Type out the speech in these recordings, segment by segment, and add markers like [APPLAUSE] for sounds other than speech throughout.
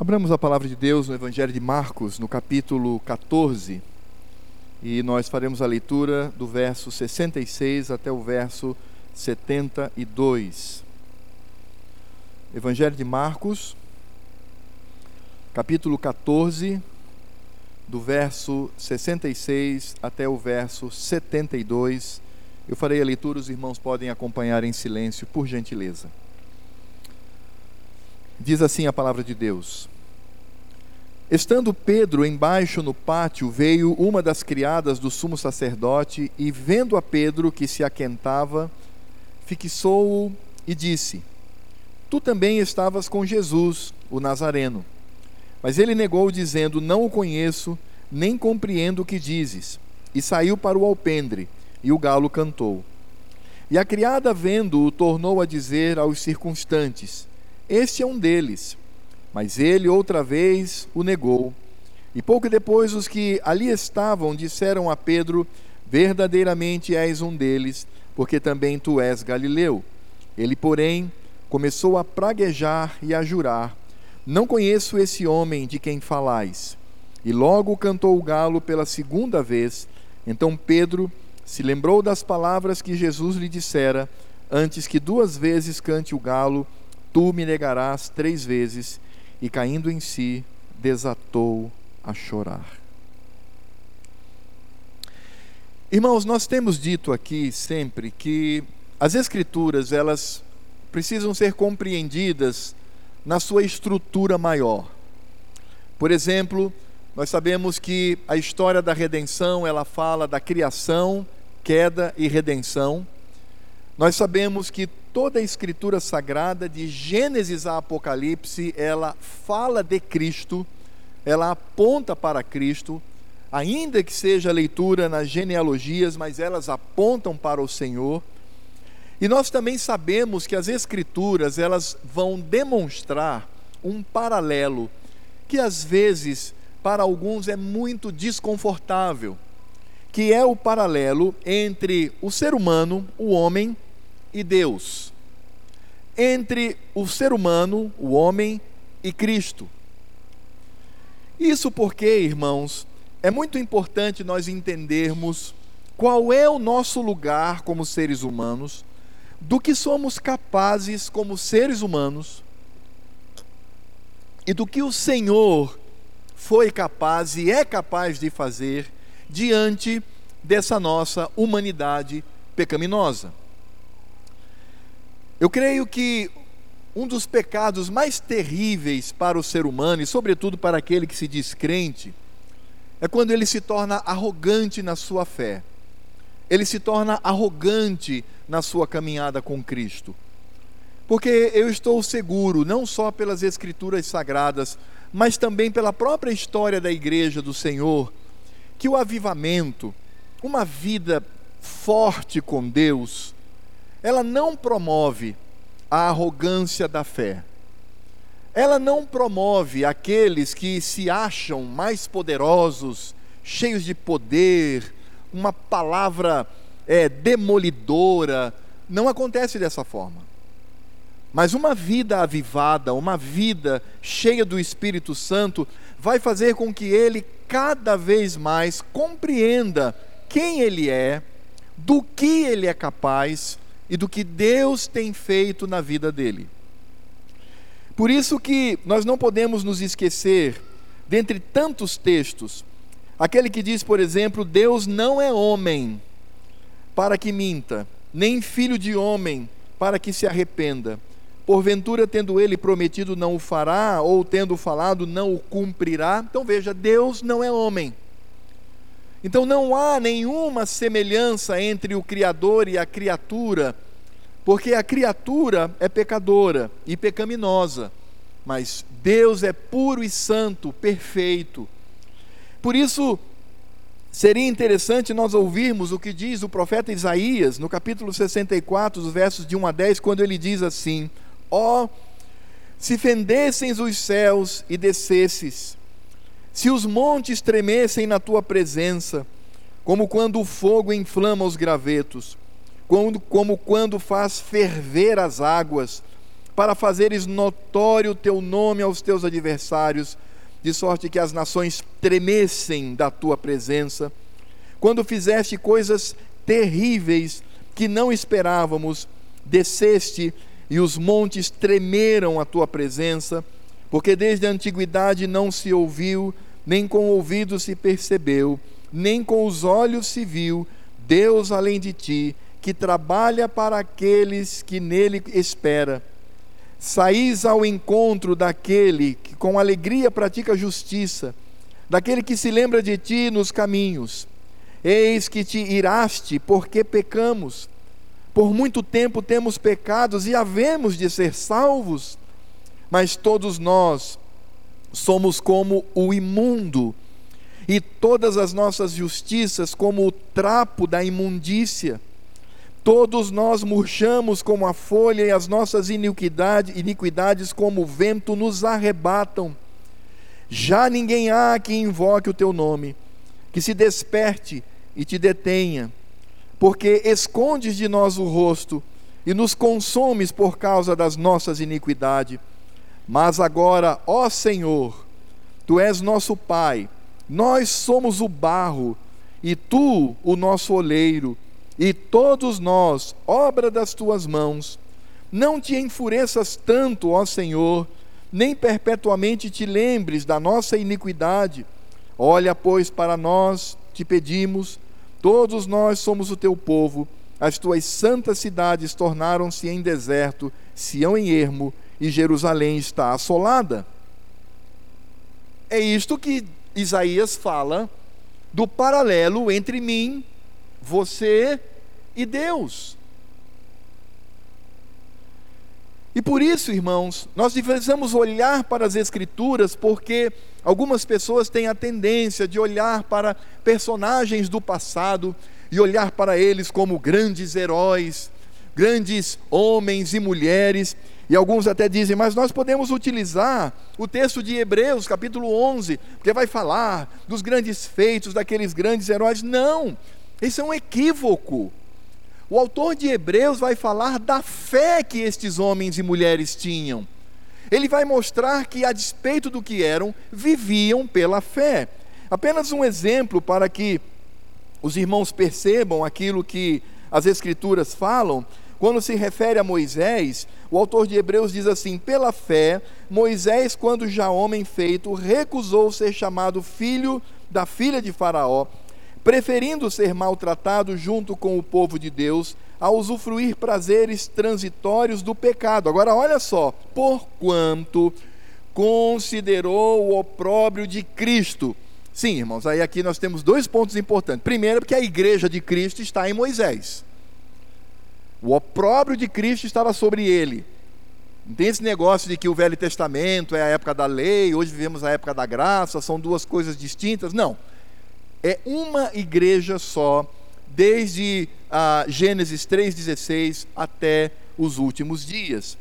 Abramos a palavra de Deus no Evangelho de Marcos, no capítulo 14, e nós faremos a leitura do verso 66 até o verso 72. Evangelho de Marcos, capítulo 14, do verso 66 até o verso 72. Eu farei a leitura, os irmãos podem acompanhar em silêncio, por gentileza. Diz assim a palavra de Deus: Estando Pedro embaixo no pátio, veio uma das criadas do sumo sacerdote e, vendo a Pedro que se aquentava, fixou-o e disse: Tu também estavas com Jesus, o Nazareno. Mas ele negou, dizendo: Não o conheço, nem compreendo o que dizes. E saiu para o alpendre, e o galo cantou. E a criada, vendo-o, tornou a dizer aos circunstantes: este é um deles. Mas ele outra vez o negou. E pouco depois os que ali estavam disseram a Pedro: Verdadeiramente és um deles, porque também tu és galileu. Ele, porém, começou a praguejar e a jurar: Não conheço esse homem de quem falais. E logo cantou o galo pela segunda vez. Então Pedro se lembrou das palavras que Jesus lhe dissera: Antes que duas vezes cante o galo, Tu me negarás três vezes. E caindo em si, desatou a chorar. Irmãos, nós temos dito aqui sempre que as escrituras, elas precisam ser compreendidas na sua estrutura maior. Por exemplo, nós sabemos que a história da redenção, ela fala da criação, queda e redenção. Nós sabemos que toda a escritura sagrada, de Gênesis a Apocalipse, ela fala de Cristo, ela aponta para Cristo, ainda que seja leitura nas genealogias, mas elas apontam para o Senhor. E nós também sabemos que as escrituras, elas vão demonstrar um paralelo que às vezes para alguns é muito desconfortável, que é o paralelo entre o ser humano, o homem, e Deus, entre o ser humano, o homem e Cristo. Isso porque, irmãos, é muito importante nós entendermos qual é o nosso lugar como seres humanos, do que somos capazes como seres humanos e do que o Senhor foi capaz e é capaz de fazer diante dessa nossa humanidade pecaminosa. Eu creio que um dos pecados mais terríveis para o ser humano, e sobretudo para aquele que se diz crente, é quando ele se torna arrogante na sua fé. Ele se torna arrogante na sua caminhada com Cristo. Porque eu estou seguro, não só pelas Escrituras sagradas, mas também pela própria história da igreja do Senhor, que o avivamento, uma vida forte com Deus, ela não promove a arrogância da fé. Ela não promove aqueles que se acham mais poderosos, cheios de poder, uma palavra é, demolidora. Não acontece dessa forma. Mas uma vida avivada, uma vida cheia do Espírito Santo, vai fazer com que ele cada vez mais compreenda quem ele é, do que ele é capaz e do que Deus tem feito na vida dele. Por isso que nós não podemos nos esquecer, dentre tantos textos, aquele que diz, por exemplo, Deus não é homem para que minta, nem filho de homem para que se arrependa. Porventura, tendo ele prometido, não o fará, ou tendo falado, não o cumprirá. Então veja, Deus não é homem. Então não há nenhuma semelhança entre o Criador e a criatura, porque a criatura é pecadora e pecaminosa, mas Deus é puro e santo, perfeito. Por isso, seria interessante nós ouvirmos o que diz o profeta Isaías, no capítulo 64, os versos de 1 a 10, quando ele diz assim: Ó, oh, se fendessem os céus e descesses, se os montes tremessem na tua presença, como quando o fogo inflama os gravetos, como, como quando faz ferver as águas, para fazeres notório o teu nome aos teus adversários, de sorte que as nações tremessem da tua presença. Quando fizeste coisas terríveis que não esperávamos, desceste e os montes tremeram à tua presença, porque desde a antiguidade não se ouviu, nem com o ouvido se percebeu, nem com os olhos se viu Deus além de ti, que trabalha para aqueles que nele espera. Saís ao encontro daquele que com alegria pratica justiça, daquele que se lembra de ti nos caminhos. Eis que te iraste, porque pecamos. Por muito tempo temos pecados e havemos de ser salvos, mas todos nós somos como o imundo, e todas as nossas justiças como o trapo da imundícia. Todos nós murchamos como a folha e as nossas iniquidade, iniquidades como o vento nos arrebatam. Já ninguém há que invoque o teu nome, que se desperte e te detenha, porque escondes de nós o rosto e nos consomes por causa das nossas iniquidades. Mas agora, ó Senhor, tu és nosso Pai, nós somos o barro e tu o nosso oleiro e todos nós, obra das tuas mãos. Não te enfureças tanto, ó Senhor, nem perpetuamente te lembres da nossa iniquidade. Olha, pois, para nós, te pedimos, todos nós somos o teu povo, as tuas santas cidades tornaram-se em deserto, Sião em ermo, e Jerusalém está assolada. É isto que Isaías fala do paralelo entre mim você e Deus. E por isso, irmãos, nós precisamos olhar para as Escrituras, porque algumas pessoas têm a tendência de olhar para personagens do passado e olhar para eles como grandes heróis, grandes homens e mulheres, e alguns até dizem, mas nós podemos utilizar o texto de Hebreus, capítulo 11, porque vai falar dos grandes feitos daqueles grandes heróis. Não, isso é um equívoco. O autor de Hebreus vai falar da fé que estes homens e mulheres tinham. Ele vai mostrar que, a despeito do que eram, viviam pela fé. Apenas um exemplo para que os irmãos percebam aquilo que as Escrituras falam. Quando se refere a Moisés, o autor de Hebreus diz assim: pela fé, Moisés, quando já homem feito, recusou ser chamado filho da filha de Faraó preferindo ser maltratado junto com o povo de Deus, a usufruir prazeres transitórios do pecado. Agora, olha só, porquanto considerou o opróbrio de Cristo. Sim, irmãos, aí aqui nós temos dois pontos importantes. Primeiro, porque a igreja de Cristo está em Moisés. O opróbrio de Cristo estava sobre ele. Não tem esse negócio de que o Velho Testamento é a época da lei, hoje vivemos a época da graça, são duas coisas distintas. Não é uma igreja só, desde a Gênesis 3,16 até os últimos dias.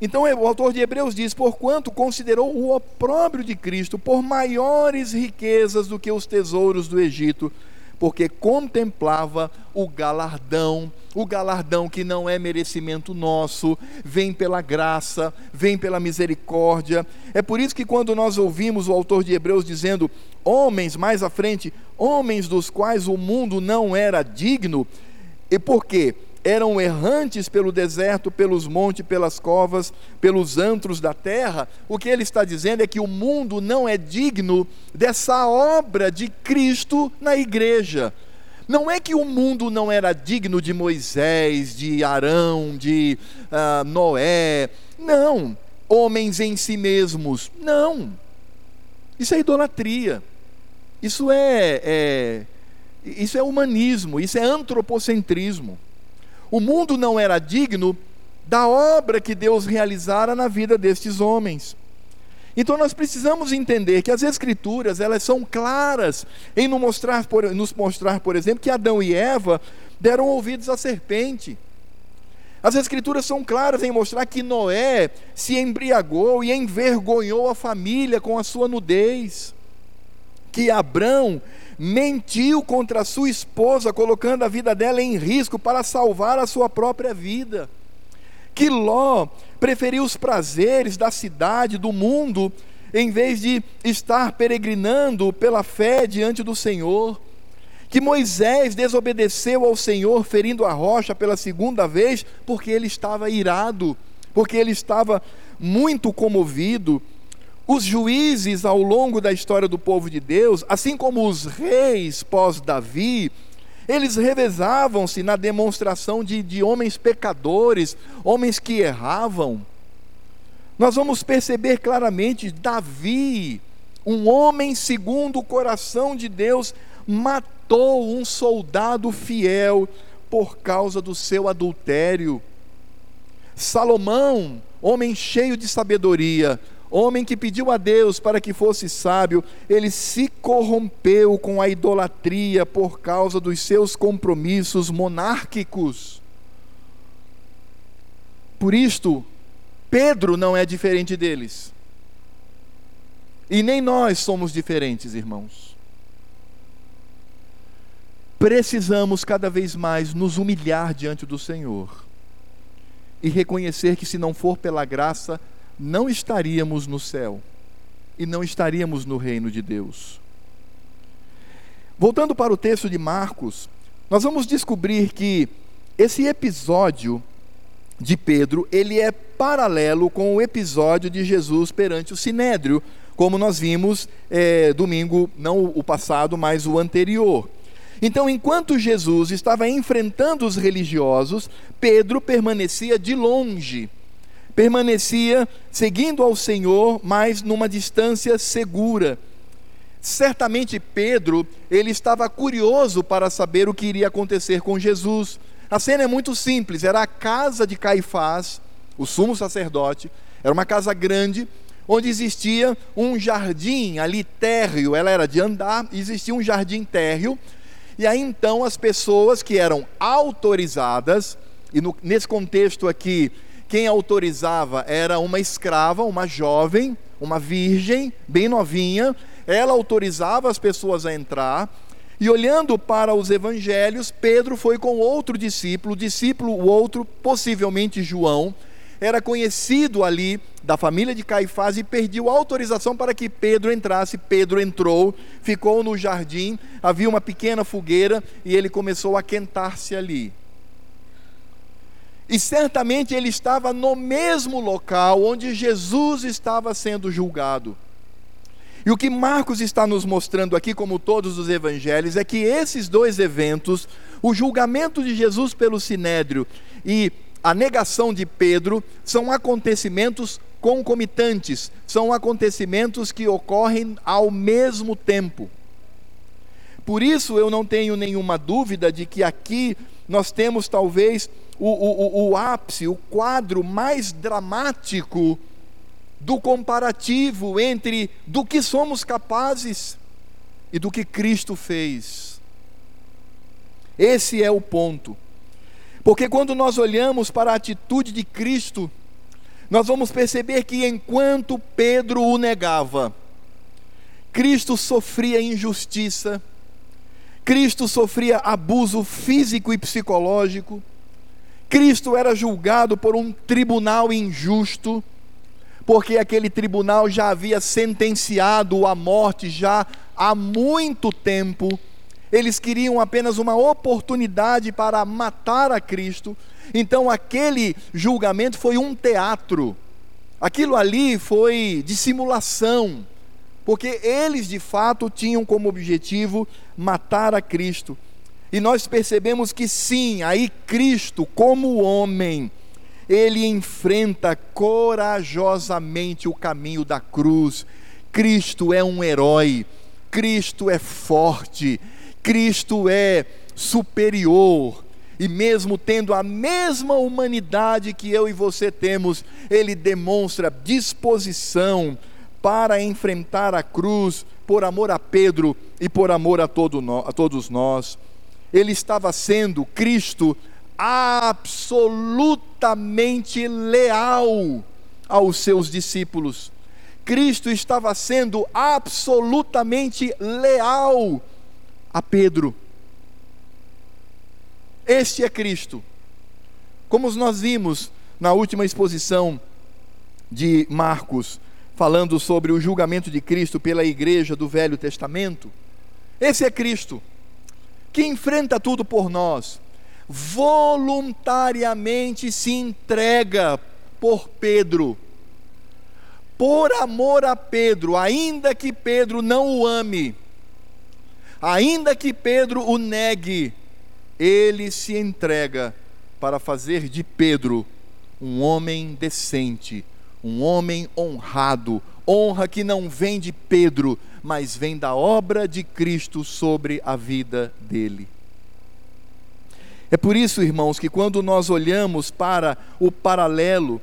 Então o autor de Hebreus diz: Porquanto considerou o opróbrio de Cristo por maiores riquezas do que os tesouros do Egito, porque contemplava o galardão, o galardão que não é merecimento nosso, vem pela graça, vem pela misericórdia. É por isso que quando nós ouvimos o autor de Hebreus dizendo, homens mais à frente, homens dos quais o mundo não era digno, e por quê? Eram errantes pelo deserto, pelos montes, pelas covas, pelos antros da terra, o que ele está dizendo é que o mundo não é digno dessa obra de Cristo na igreja. Não é que o mundo não era digno de Moisés, de Arão, de uh, Noé. Não. Homens em si mesmos. Não. Isso é idolatria. Isso é, é, isso é humanismo. Isso é antropocentrismo. O mundo não era digno da obra que Deus realizara na vida destes homens. Então nós precisamos entender que as escrituras, elas são claras em nos mostrar, por, nos mostrar, por exemplo, que Adão e Eva deram ouvidos à serpente. As escrituras são claras em mostrar que Noé se embriagou e envergonhou a família com a sua nudez. Que Abrão mentiu contra a sua esposa, colocando a vida dela em risco para salvar a sua própria vida. que Ló preferiu os prazeres da cidade, do mundo, em vez de estar peregrinando pela fé diante do Senhor. Que Moisés desobedeceu ao Senhor, ferindo a rocha pela segunda vez, porque ele estava irado, porque ele estava muito comovido. Os juízes ao longo da história do povo de Deus, assim como os reis pós-Davi, eles revezavam-se na demonstração de, de homens pecadores, homens que erravam. Nós vamos perceber claramente: Davi, um homem segundo o coração de Deus, matou um soldado fiel por causa do seu adultério. Salomão, homem cheio de sabedoria, homem que pediu a Deus para que fosse sábio, ele se corrompeu com a idolatria por causa dos seus compromissos monárquicos. Por isto, Pedro não é diferente deles. E nem nós somos diferentes, irmãos. Precisamos cada vez mais nos humilhar diante do Senhor e reconhecer que, se não for pela graça, não estaríamos no céu e não estaríamos no reino de Deus. Voltando para o texto de Marcos, nós vamos descobrir que esse episódio de Pedro, ele é paralelo com o episódio de Jesus perante o Sinédrio, como nós vimos é, domingo, não o passado, mas o anterior. Então, enquanto Jesus estava enfrentando os religiosos, Pedro permanecia de longe permanecia seguindo ao Senhor, mas numa distância segura. Certamente Pedro, ele estava curioso para saber o que iria acontecer com Jesus. A cena é muito simples, era a casa de Caifás, o sumo sacerdote, era uma casa grande, onde existia um jardim ali térreo, ela era de andar, existia um jardim térreo, e aí então as pessoas que eram autorizadas, e no, nesse contexto aqui quem autorizava era uma escrava, uma jovem, uma virgem, bem novinha. Ela autorizava as pessoas a entrar. E olhando para os evangelhos, Pedro foi com outro discípulo, discípulo, o outro, possivelmente João, era conhecido ali da família de Caifás e pediu autorização para que Pedro entrasse. Pedro entrou, ficou no jardim, havia uma pequena fogueira e ele começou a quentar-se ali. E certamente ele estava no mesmo local onde Jesus estava sendo julgado. E o que Marcos está nos mostrando aqui, como todos os evangelhos, é que esses dois eventos, o julgamento de Jesus pelo sinédrio e a negação de Pedro, são acontecimentos concomitantes, são acontecimentos que ocorrem ao mesmo tempo. Por isso eu não tenho nenhuma dúvida de que aqui nós temos talvez o, o, o ápice, o quadro mais dramático do comparativo entre do que somos capazes e do que Cristo fez. Esse é o ponto. Porque quando nós olhamos para a atitude de Cristo, nós vamos perceber que enquanto Pedro o negava, Cristo sofria injustiça, Cristo sofria abuso físico e psicológico, Cristo era julgado por um tribunal injusto, porque aquele tribunal já havia sentenciado a morte já há muito tempo. Eles queriam apenas uma oportunidade para matar a Cristo. Então aquele julgamento foi um teatro. Aquilo ali foi dissimulação, porque eles de fato tinham como objetivo matar a Cristo. E nós percebemos que sim, aí Cristo, como homem, ele enfrenta corajosamente o caminho da cruz. Cristo é um herói, Cristo é forte, Cristo é superior. E mesmo tendo a mesma humanidade que eu e você temos, ele demonstra disposição para enfrentar a cruz por amor a Pedro e por amor a, todo no, a todos nós ele estava sendo, Cristo, absolutamente leal aos seus discípulos. Cristo estava sendo absolutamente leal a Pedro. Este é Cristo. Como nós vimos na última exposição de Marcos, falando sobre o julgamento de Cristo pela igreja do Velho Testamento. Esse é Cristo, que enfrenta tudo por nós, voluntariamente se entrega por Pedro, por amor a Pedro, ainda que Pedro não o ame, ainda que Pedro o negue, ele se entrega para fazer de Pedro um homem decente, um homem honrado, honra que não vem de Pedro, mas vem da obra de Cristo sobre a vida dele. É por isso, irmãos, que quando nós olhamos para o paralelo,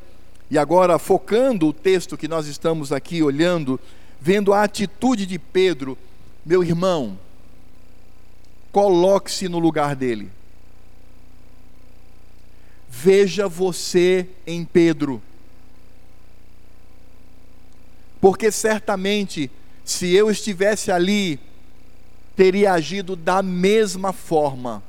e agora focando o texto que nós estamos aqui olhando, vendo a atitude de Pedro, meu irmão, coloque-se no lugar dele. Veja você em Pedro. Porque certamente, se eu estivesse ali, teria agido da mesma forma.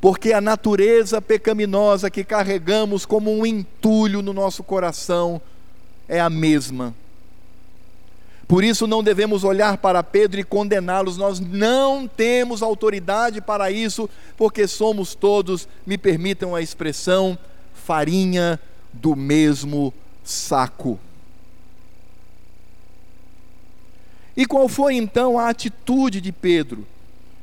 Porque a natureza pecaminosa que carregamos como um entulho no nosso coração é a mesma. Por isso não devemos olhar para Pedro e condená-los, nós não temos autoridade para isso, porque somos todos, me permitam a expressão, farinha do mesmo saco. E qual foi então a atitude de Pedro?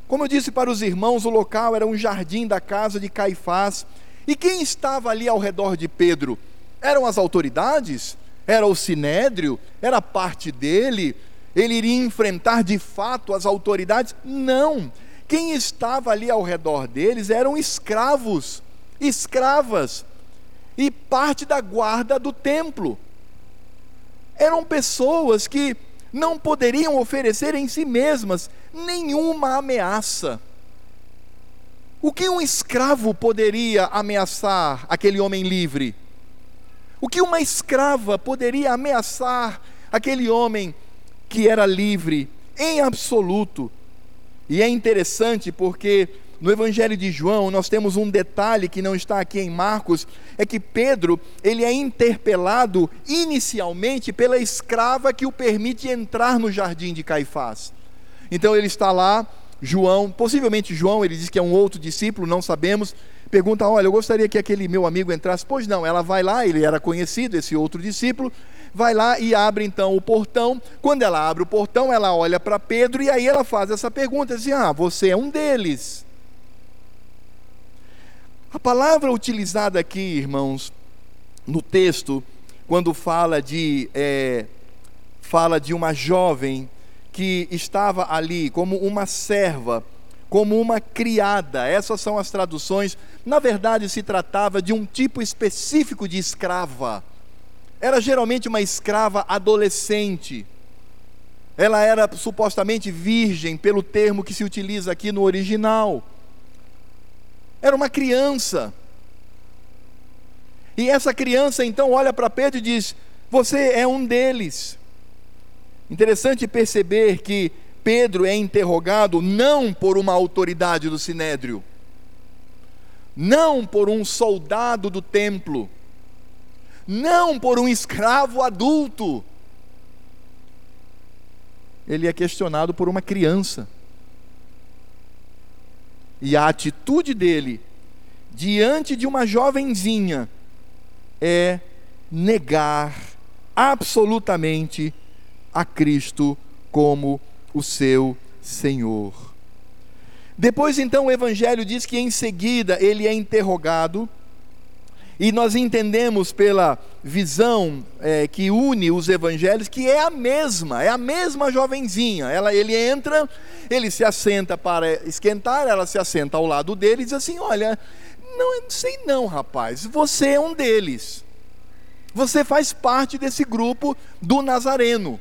Como eu disse para os irmãos, o local era um jardim da casa de Caifás, e quem estava ali ao redor de Pedro? Eram as autoridades? era o sinédrio, era parte dele, ele iria enfrentar de fato as autoridades? Não. Quem estava ali ao redor deles eram escravos, escravas, e parte da guarda do templo. Eram pessoas que não poderiam oferecer em si mesmas nenhuma ameaça. O que um escravo poderia ameaçar aquele homem livre? O que uma escrava poderia ameaçar aquele homem que era livre em absoluto? E é interessante porque no Evangelho de João nós temos um detalhe que não está aqui em Marcos, é que Pedro, ele é interpelado inicialmente pela escrava que o permite entrar no jardim de Caifás. Então ele está lá, João, possivelmente João, ele diz que é um outro discípulo, não sabemos, pergunta: Olha, eu gostaria que aquele meu amigo entrasse. Pois não, ela vai lá, ele era conhecido, esse outro discípulo, vai lá e abre então o portão. Quando ela abre o portão, ela olha para Pedro e aí ela faz essa pergunta: assim, Ah, você é um deles. A palavra utilizada aqui, irmãos, no texto, quando fala de, é, fala de uma jovem que estava ali como uma serva como uma criada. Essas são as traduções. Na verdade, se tratava de um tipo específico de escrava. Era geralmente uma escrava adolescente. Ela era supostamente virgem, pelo termo que se utiliza aqui no original. Era uma criança. E essa criança então olha para Pedro e diz: Você é um deles. Interessante perceber que Pedro é interrogado não por uma autoridade do sinédrio, não por um soldado do templo, não por um escravo adulto. Ele é questionado por uma criança. E a atitude dele diante de uma jovenzinha é negar absolutamente a Cristo como o seu Senhor. Depois, então, o Evangelho diz que em seguida ele é interrogado, e nós entendemos pela visão é, que une os evangelhos que é a mesma, é a mesma jovenzinha. Ela, ele entra, ele se assenta para esquentar, ela se assenta ao lado dele e diz assim: Olha, não sei não, rapaz, você é um deles. Você faz parte desse grupo do Nazareno.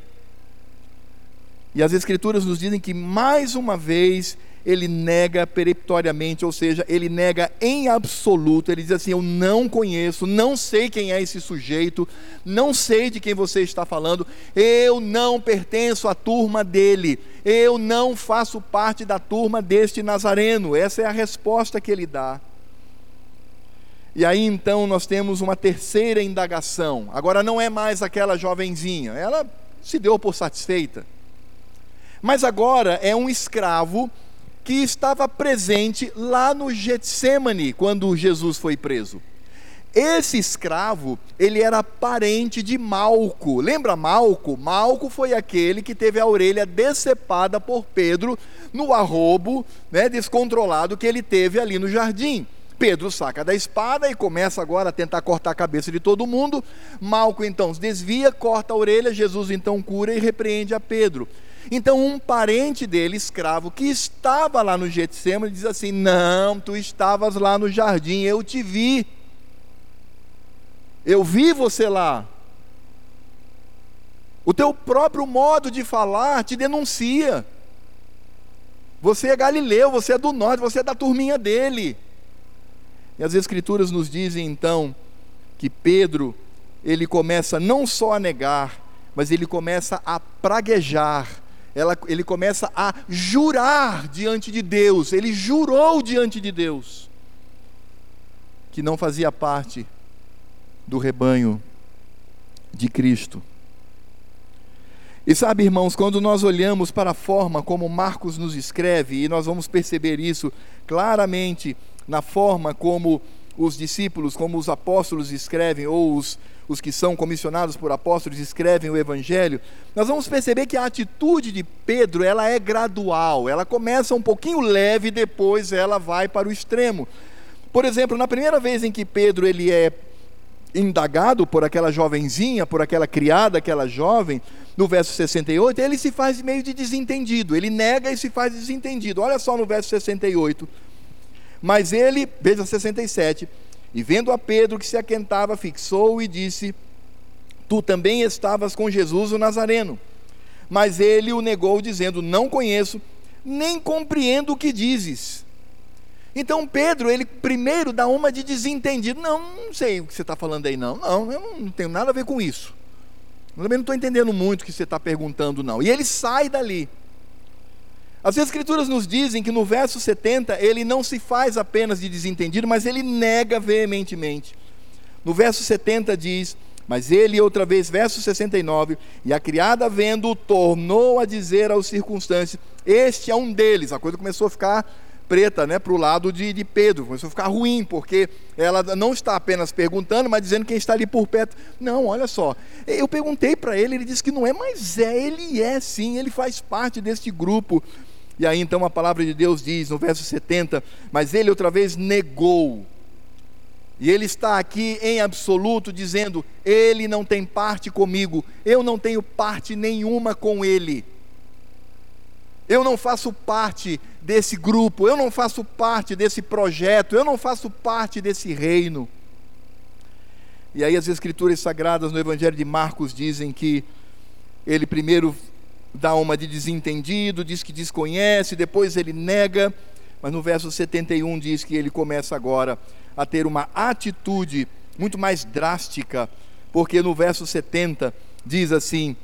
E as Escrituras nos dizem que, mais uma vez, ele nega peremptoriamente, ou seja, ele nega em absoluto. Ele diz assim: Eu não conheço, não sei quem é esse sujeito, não sei de quem você está falando, eu não pertenço à turma dele, eu não faço parte da turma deste Nazareno. Essa é a resposta que ele dá. E aí então nós temos uma terceira indagação. Agora não é mais aquela jovenzinha, ela se deu por satisfeita. Mas agora é um escravo que estava presente lá no Getsemane quando Jesus foi preso. Esse escravo, ele era parente de Malco. Lembra Malco? Malco foi aquele que teve a orelha decepada por Pedro no arrobo né, descontrolado que ele teve ali no jardim. Pedro saca da espada e começa agora a tentar cortar a cabeça de todo mundo. Malco então se desvia, corta a orelha, Jesus então cura e repreende a Pedro. Então um parente dele, escravo, que estava lá no Getsemane, diz assim: "Não, tu estavas lá no jardim, eu te vi. Eu vi você lá. O teu próprio modo de falar te denuncia. Você é galileu, você é do norte, você é da turminha dele. E as escrituras nos dizem então que Pedro, ele começa não só a negar, mas ele começa a praguejar, ela, ele começa a jurar diante de Deus, ele jurou diante de Deus que não fazia parte do rebanho de Cristo. E sabe, irmãos, quando nós olhamos para a forma como Marcos nos escreve, e nós vamos perceber isso claramente na forma como os discípulos, como os apóstolos escrevem, ou os, os que são comissionados por apóstolos escrevem o Evangelho, nós vamos perceber que a atitude de Pedro ela é gradual, ela começa um pouquinho leve e depois ela vai para o extremo. Por exemplo, na primeira vez em que Pedro ele é indagado por aquela jovenzinha, por aquela criada, aquela jovem, no verso 68, ele se faz meio de desentendido, ele nega e se faz desentendido. Olha só no verso 68. Mas ele, veja 67, e vendo a Pedro que se aquentava, fixou e disse: Tu também estavas com Jesus o Nazareno. Mas ele o negou, dizendo: Não conheço, nem compreendo o que dizes. Então Pedro, ele primeiro dá uma de desentendido. Não, não sei o que você está falando aí, não. Não, eu não tenho nada a ver com isso. Eu também não estou entendendo muito o que você está perguntando, não. E ele sai dali. As Escrituras nos dizem que no verso 70 ele não se faz apenas de desentendido, mas ele nega veementemente. No verso 70 diz: Mas ele, outra vez, verso 69, e a criada vendo, tornou a dizer aos circunstantes: Este é um deles. A coisa começou a ficar preta né, para o lado de, de Pedro. Começou a ficar ruim, porque ela não está apenas perguntando, mas dizendo quem está ali por perto. Não, olha só. Eu perguntei para ele, ele disse que não é, mas é, ele é sim, ele faz parte deste grupo. E aí então a palavra de Deus diz no verso 70: Mas ele outra vez negou. E ele está aqui em absoluto dizendo: Ele não tem parte comigo, eu não tenho parte nenhuma com ele. Eu não faço parte desse grupo, eu não faço parte desse projeto, eu não faço parte desse reino. E aí as escrituras sagradas no Evangelho de Marcos dizem que ele primeiro dá uma de desentendido, diz que desconhece, depois ele nega, mas no verso 71 diz que ele começa agora a ter uma atitude muito mais drástica, porque no verso 70 diz assim: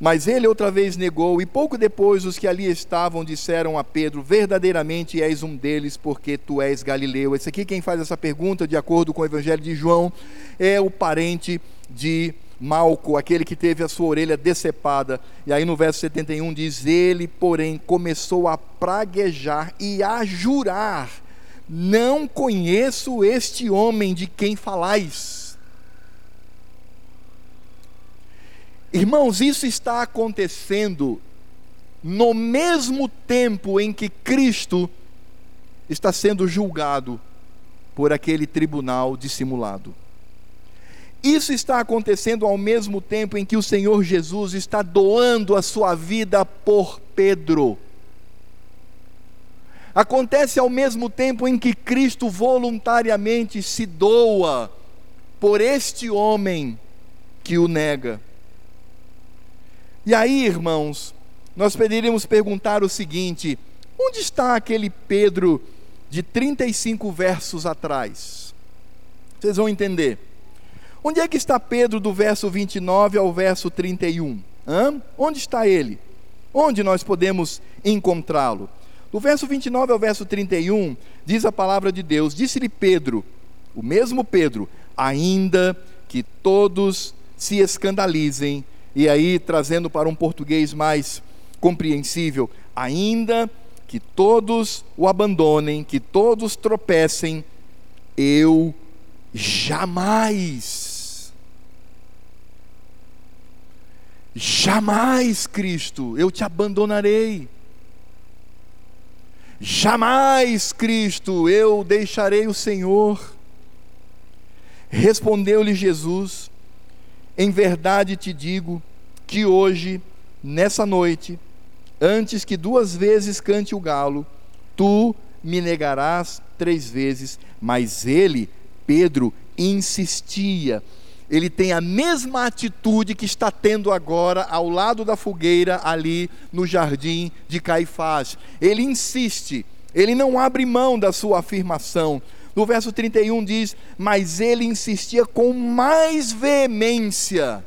mas ele outra vez negou, e pouco depois os que ali estavam disseram a Pedro: Verdadeiramente és um deles, porque tu és galileu. Esse aqui, quem faz essa pergunta, de acordo com o Evangelho de João, é o parente de Malco, aquele que teve a sua orelha decepada. E aí no verso 71 diz: Ele, porém, começou a praguejar e a jurar: Não conheço este homem de quem falais. Irmãos, isso está acontecendo no mesmo tempo em que Cristo está sendo julgado por aquele tribunal dissimulado. Isso está acontecendo ao mesmo tempo em que o Senhor Jesus está doando a sua vida por Pedro. Acontece ao mesmo tempo em que Cristo voluntariamente se doa por este homem que o nega. E aí, irmãos, nós poderíamos perguntar o seguinte: onde está aquele Pedro de 35 versos atrás? Vocês vão entender. Onde é que está Pedro do verso 29 ao verso 31? Hã? Onde está ele? Onde nós podemos encontrá-lo? Do verso 29 ao verso 31, diz a palavra de Deus: Disse-lhe Pedro: o mesmo Pedro, ainda que todos se escandalizem, e aí trazendo para um português mais compreensível, ainda que todos o abandonem, que todos tropecem, eu jamais, jamais, Cristo, eu te abandonarei. Jamais, Cristo, eu deixarei o Senhor. Respondeu-lhe Jesus: Em verdade te digo que hoje, nessa noite, antes que duas vezes cante o galo, tu me negarás três vezes. Mas ele, Pedro, insistia. Ele tem a mesma atitude que está tendo agora ao lado da fogueira, ali no jardim de Caifás. Ele insiste, ele não abre mão da sua afirmação. No verso 31 diz: Mas ele insistia com mais veemência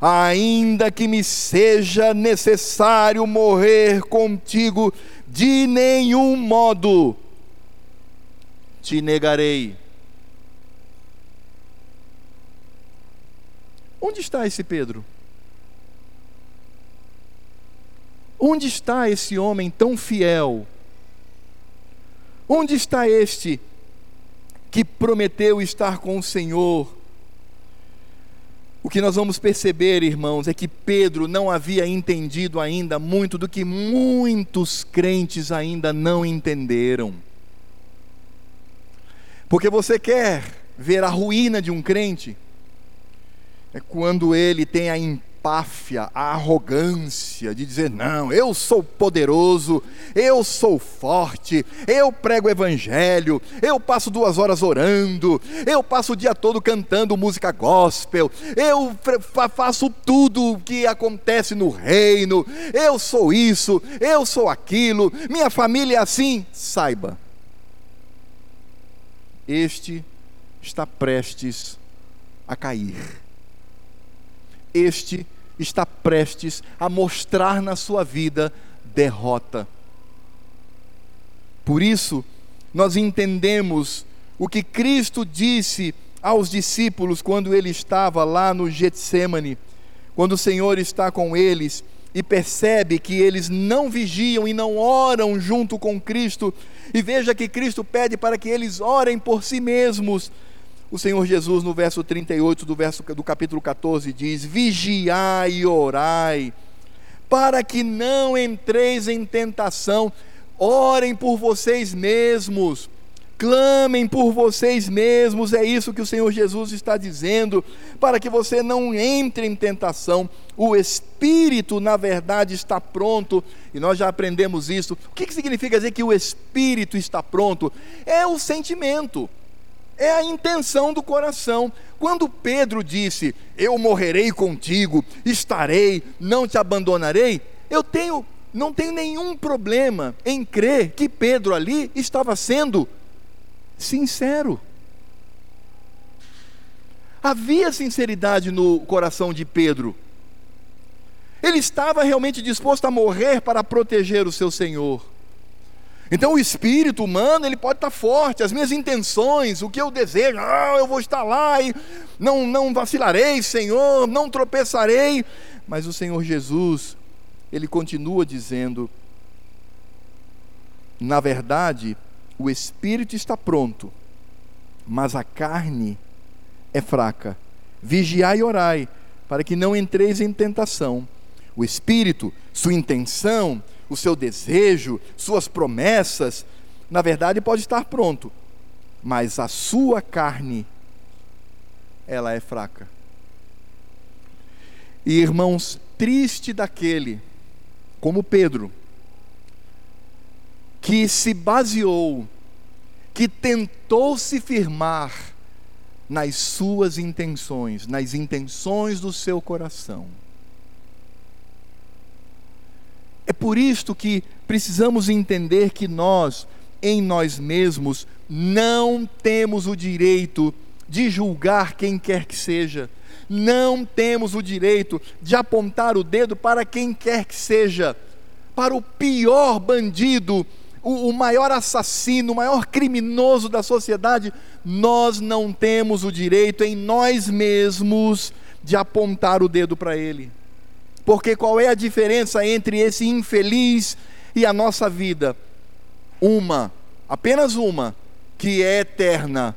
ainda que me seja necessário morrer contigo, de nenhum modo te negarei. Onde está esse Pedro? Onde está esse homem tão fiel? Onde está este que prometeu estar com o Senhor o que nós vamos perceber, irmãos, é que Pedro não havia entendido ainda muito do que muitos crentes ainda não entenderam. Porque você quer ver a ruína de um crente? É quando ele tem a empáfia, a arrogância de dizer: não, eu sou poderoso, eu sou forte, eu prego o evangelho, eu passo duas horas orando, eu passo o dia todo cantando música gospel, eu faço tudo que acontece no reino, eu sou isso, eu sou aquilo, minha família é assim. Saiba, este está prestes a cair. Este está prestes a mostrar na sua vida derrota. Por isso, nós entendemos o que Cristo disse aos discípulos quando ele estava lá no Getsemane, quando o Senhor está com eles e percebe que eles não vigiam e não oram junto com Cristo, e veja que Cristo pede para que eles orem por si mesmos, o Senhor Jesus, no verso 38 do, verso, do capítulo 14, diz: Vigiai e orai, para que não entreis em tentação, orem por vocês mesmos, clamem por vocês mesmos, é isso que o Senhor Jesus está dizendo, para que você não entre em tentação. O espírito, na verdade, está pronto, e nós já aprendemos isso. O que significa dizer que o espírito está pronto? É o sentimento é a intenção do coração. Quando Pedro disse: Eu morrerei contigo, estarei, não te abandonarei, eu tenho, não tenho nenhum problema em crer que Pedro ali estava sendo sincero. Havia sinceridade no coração de Pedro. Ele estava realmente disposto a morrer para proteger o seu Senhor. Então o espírito humano, ele pode estar forte, as minhas intenções, o que eu desejo, ah, eu vou estar lá e não, não vacilarei, Senhor, não tropeçarei. Mas o Senhor Jesus, ele continua dizendo: na verdade, o espírito está pronto, mas a carne é fraca. Vigiai e orai, para que não entreis em tentação. O espírito, sua intenção, o seu desejo, suas promessas, na verdade pode estar pronto, mas a sua carne, ela é fraca. E irmãos, triste daquele, como Pedro, que se baseou, que tentou se firmar nas suas intenções, nas intenções do seu coração é por isto que precisamos entender que nós, em nós mesmos, não temos o direito de julgar quem quer que seja, não temos o direito de apontar o dedo para quem quer que seja, para o pior bandido, o, o maior assassino, o maior criminoso da sociedade, nós não temos o direito em nós mesmos de apontar o dedo para ele. Porque qual é a diferença entre esse infeliz e a nossa vida? Uma, apenas uma, que é eterna,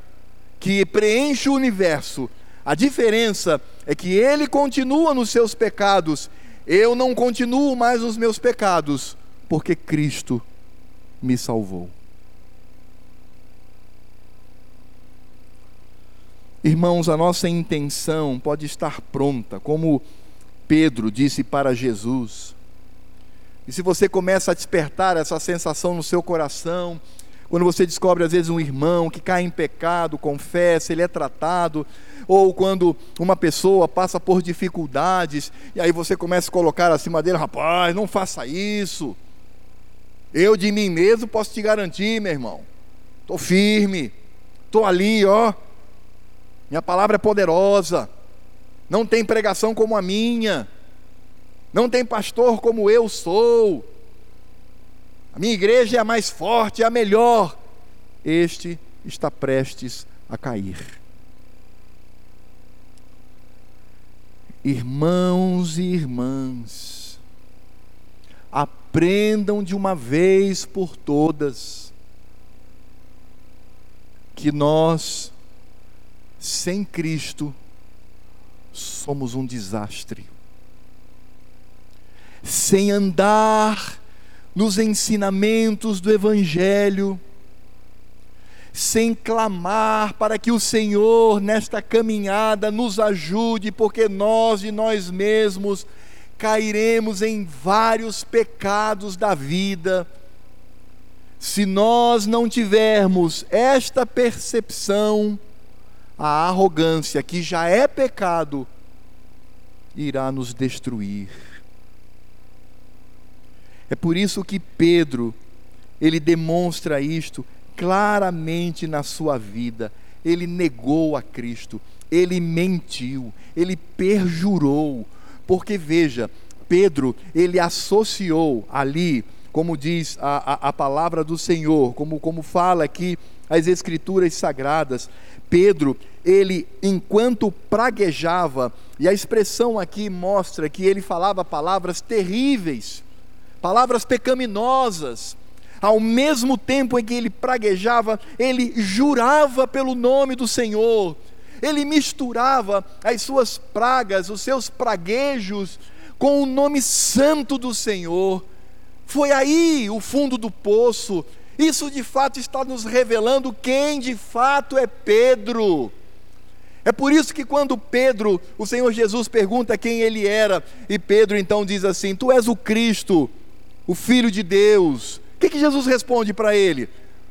que preenche o universo. A diferença é que ele continua nos seus pecados, eu não continuo mais nos meus pecados, porque Cristo me salvou. Irmãos, a nossa intenção pode estar pronta, como Pedro disse para Jesus. E se você começa a despertar essa sensação no seu coração, quando você descobre às vezes um irmão que cai em pecado, confessa, ele é tratado, ou quando uma pessoa passa por dificuldades, e aí você começa a colocar acima dele, rapaz, não faça isso. Eu de mim mesmo posso te garantir, meu irmão. Estou firme, estou ali, ó. Minha palavra é poderosa. Não tem pregação como a minha. Não tem pastor como eu sou. A minha igreja é a mais forte, é a melhor. Este está prestes a cair. Irmãos e irmãs, aprendam de uma vez por todas que nós, sem Cristo, somos um desastre. Sem andar nos ensinamentos do Evangelho, sem clamar para que o Senhor, nesta caminhada, nos ajude, porque nós de nós mesmos cairemos em vários pecados da vida. Se nós não tivermos esta percepção, a arrogância, que já é pecado, irá nos destruir. É por isso que Pedro, ele demonstra isto claramente na sua vida. Ele negou a Cristo, ele mentiu, ele perjurou. Porque veja, Pedro, ele associou ali, como diz a, a, a palavra do Senhor, como, como fala aqui as Escrituras Sagradas, Pedro, ele, enquanto praguejava, e a expressão aqui mostra que ele falava palavras terríveis, palavras pecaminosas. Ao mesmo tempo em que ele praguejava, ele jurava pelo nome do Senhor. Ele misturava as suas pragas, os seus praguejos, com o nome santo do Senhor. Foi aí o fundo do poço. Isso de fato está nos revelando quem de fato é Pedro. É por isso que quando Pedro, o Senhor Jesus pergunta quem ele era, e Pedro então diz assim: Tu és o Cristo, o Filho de Deus. O que, que Jesus responde para ele?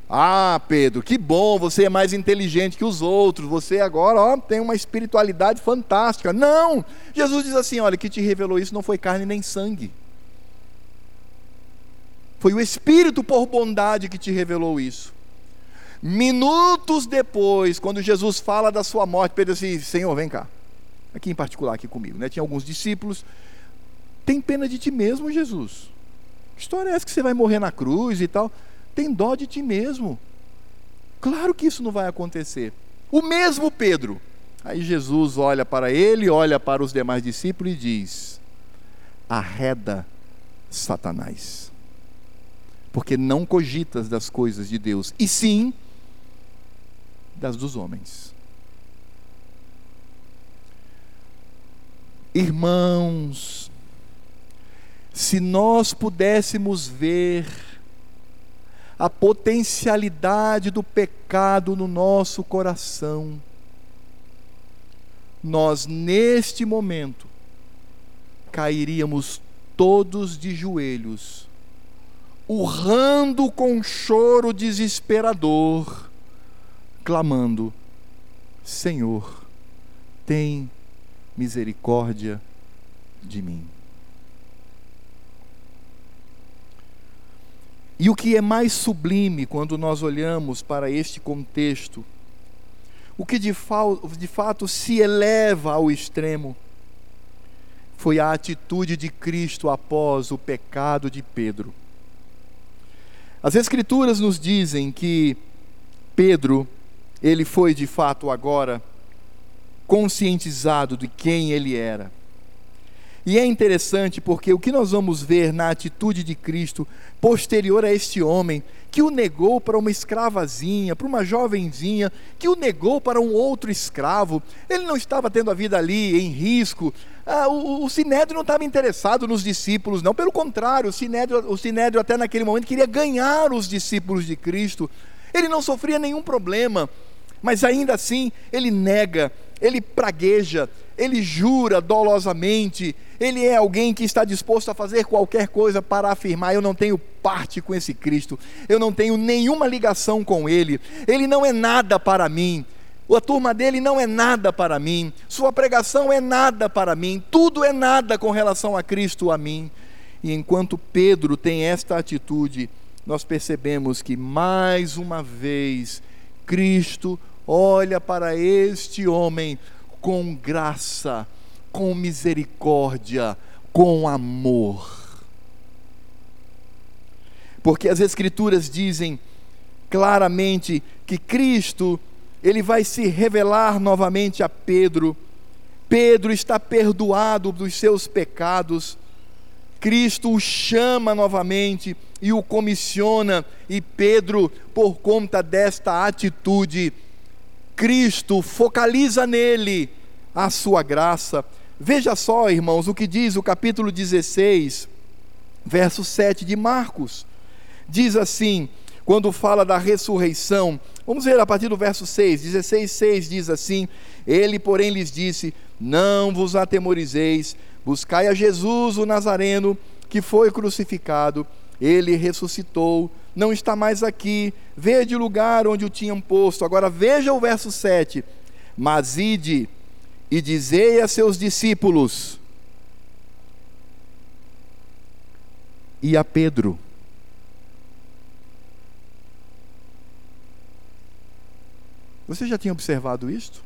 Ah, Pedro, que bom, você é mais inteligente que os outros, você agora ó, tem uma espiritualidade fantástica. Não! Jesus diz assim: olha, que te revelou isso não foi carne nem sangue. Foi o Espírito por bondade que te revelou isso. Minutos depois, quando Jesus fala da sua morte, Pedro diz assim: Senhor, vem cá. Aqui em particular, aqui comigo. Né? Tinha alguns discípulos. Tem pena de ti mesmo, Jesus. Que história é essa que você vai morrer na cruz e tal? Tem dó de ti mesmo. Claro que isso não vai acontecer. O mesmo Pedro. Aí Jesus olha para ele, olha para os demais discípulos e diz: Arreda Satanás. Porque não cogitas das coisas de Deus, e sim das dos homens. Irmãos, se nós pudéssemos ver a potencialidade do pecado no nosso coração, nós neste momento cairíamos todos de joelhos, urrando com choro desesperador, clamando: Senhor, tem misericórdia de mim. E o que é mais sublime quando nós olhamos para este contexto, o que de, de fato se eleva ao extremo, foi a atitude de Cristo após o pecado de Pedro. As Escrituras nos dizem que Pedro, ele foi de fato agora conscientizado de quem ele era. E é interessante porque o que nós vamos ver na atitude de Cristo posterior a este homem, que o negou para uma escravazinha, para uma jovenzinha, que o negou para um outro escravo, ele não estava tendo a vida ali em risco. Ah, o, o Sinédrio não estava interessado nos discípulos, não, pelo contrário, o Sinédrio, o Sinédrio até naquele momento queria ganhar os discípulos de Cristo. Ele não sofria nenhum problema, mas ainda assim ele nega, ele pragueja, ele jura dolosamente, ele é alguém que está disposto a fazer qualquer coisa para afirmar: eu não tenho parte com esse Cristo, eu não tenho nenhuma ligação com ele, ele não é nada para mim. A turma dele não é nada para mim, sua pregação é nada para mim, tudo é nada com relação a Cristo a mim. E enquanto Pedro tem esta atitude, nós percebemos que mais uma vez Cristo olha para este homem com graça, com misericórdia, com amor. Porque as Escrituras dizem claramente que Cristo, ele vai se revelar novamente a Pedro. Pedro está perdoado dos seus pecados. Cristo o chama novamente e o comissiona, e Pedro, por conta desta atitude, Cristo focaliza nele a sua graça. Veja só, irmãos, o que diz o capítulo 16, verso 7 de Marcos. Diz assim, quando fala da ressurreição, vamos ver a partir do verso 6, 16, 6 diz assim: Ele, porém, lhes disse: Não vos atemorizeis, buscai a Jesus o Nazareno, que foi crucificado, ele ressuscitou, não está mais aqui, vede o lugar onde o tinham posto. Agora veja o verso 7. Mas ide e dizei a seus discípulos e a Pedro: Você já tinha observado isto?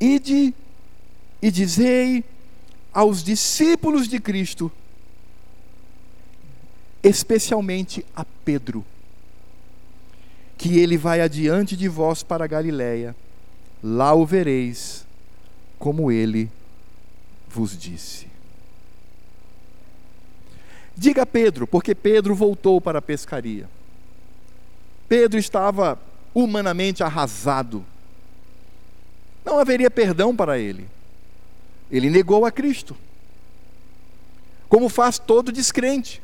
Ide e dizei aos discípulos de Cristo especialmente a Pedro, que ele vai adiante de vós para Galiléia, lá o vereis, como ele vos disse. Diga a Pedro, porque Pedro voltou para a pescaria. Pedro estava humanamente arrasado. Não haveria perdão para ele. Ele negou a Cristo. Como faz todo descrente.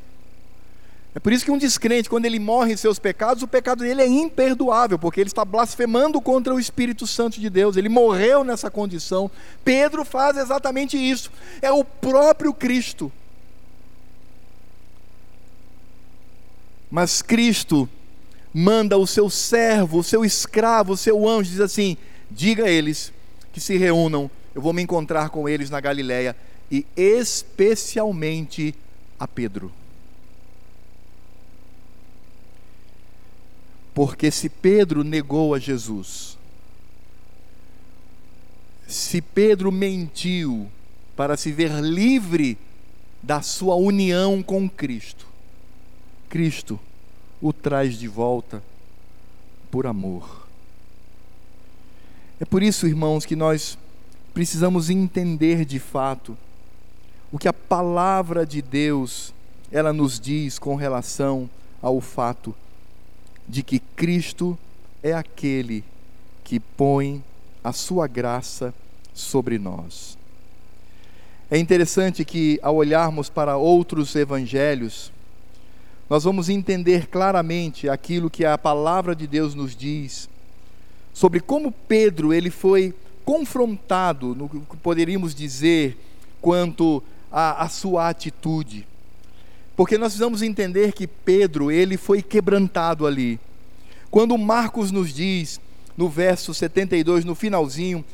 É por isso que um descrente, quando ele morre em seus pecados, o pecado dele é imperdoável, porque ele está blasfemando contra o Espírito Santo de Deus. Ele morreu nessa condição. Pedro faz exatamente isso. É o próprio Cristo. Mas Cristo manda o seu servo, o seu escravo, o seu anjo, diz assim: diga a eles que se reúnam, eu vou me encontrar com eles na Galiléia e especialmente a Pedro. Porque se Pedro negou a Jesus, se Pedro mentiu para se ver livre da sua união com Cristo, Cristo o traz de volta por amor. É por isso, irmãos, que nós precisamos entender de fato o que a palavra de Deus ela nos diz com relação ao fato de que Cristo é aquele que põe a sua graça sobre nós. É interessante que, ao olharmos para outros evangelhos, nós vamos entender claramente aquilo que a palavra de Deus nos diz sobre como Pedro ele foi confrontado, no que poderíamos dizer, quanto à sua atitude. Porque nós precisamos entender que Pedro, ele foi quebrantado ali. Quando Marcos nos diz, no verso 72, no finalzinho,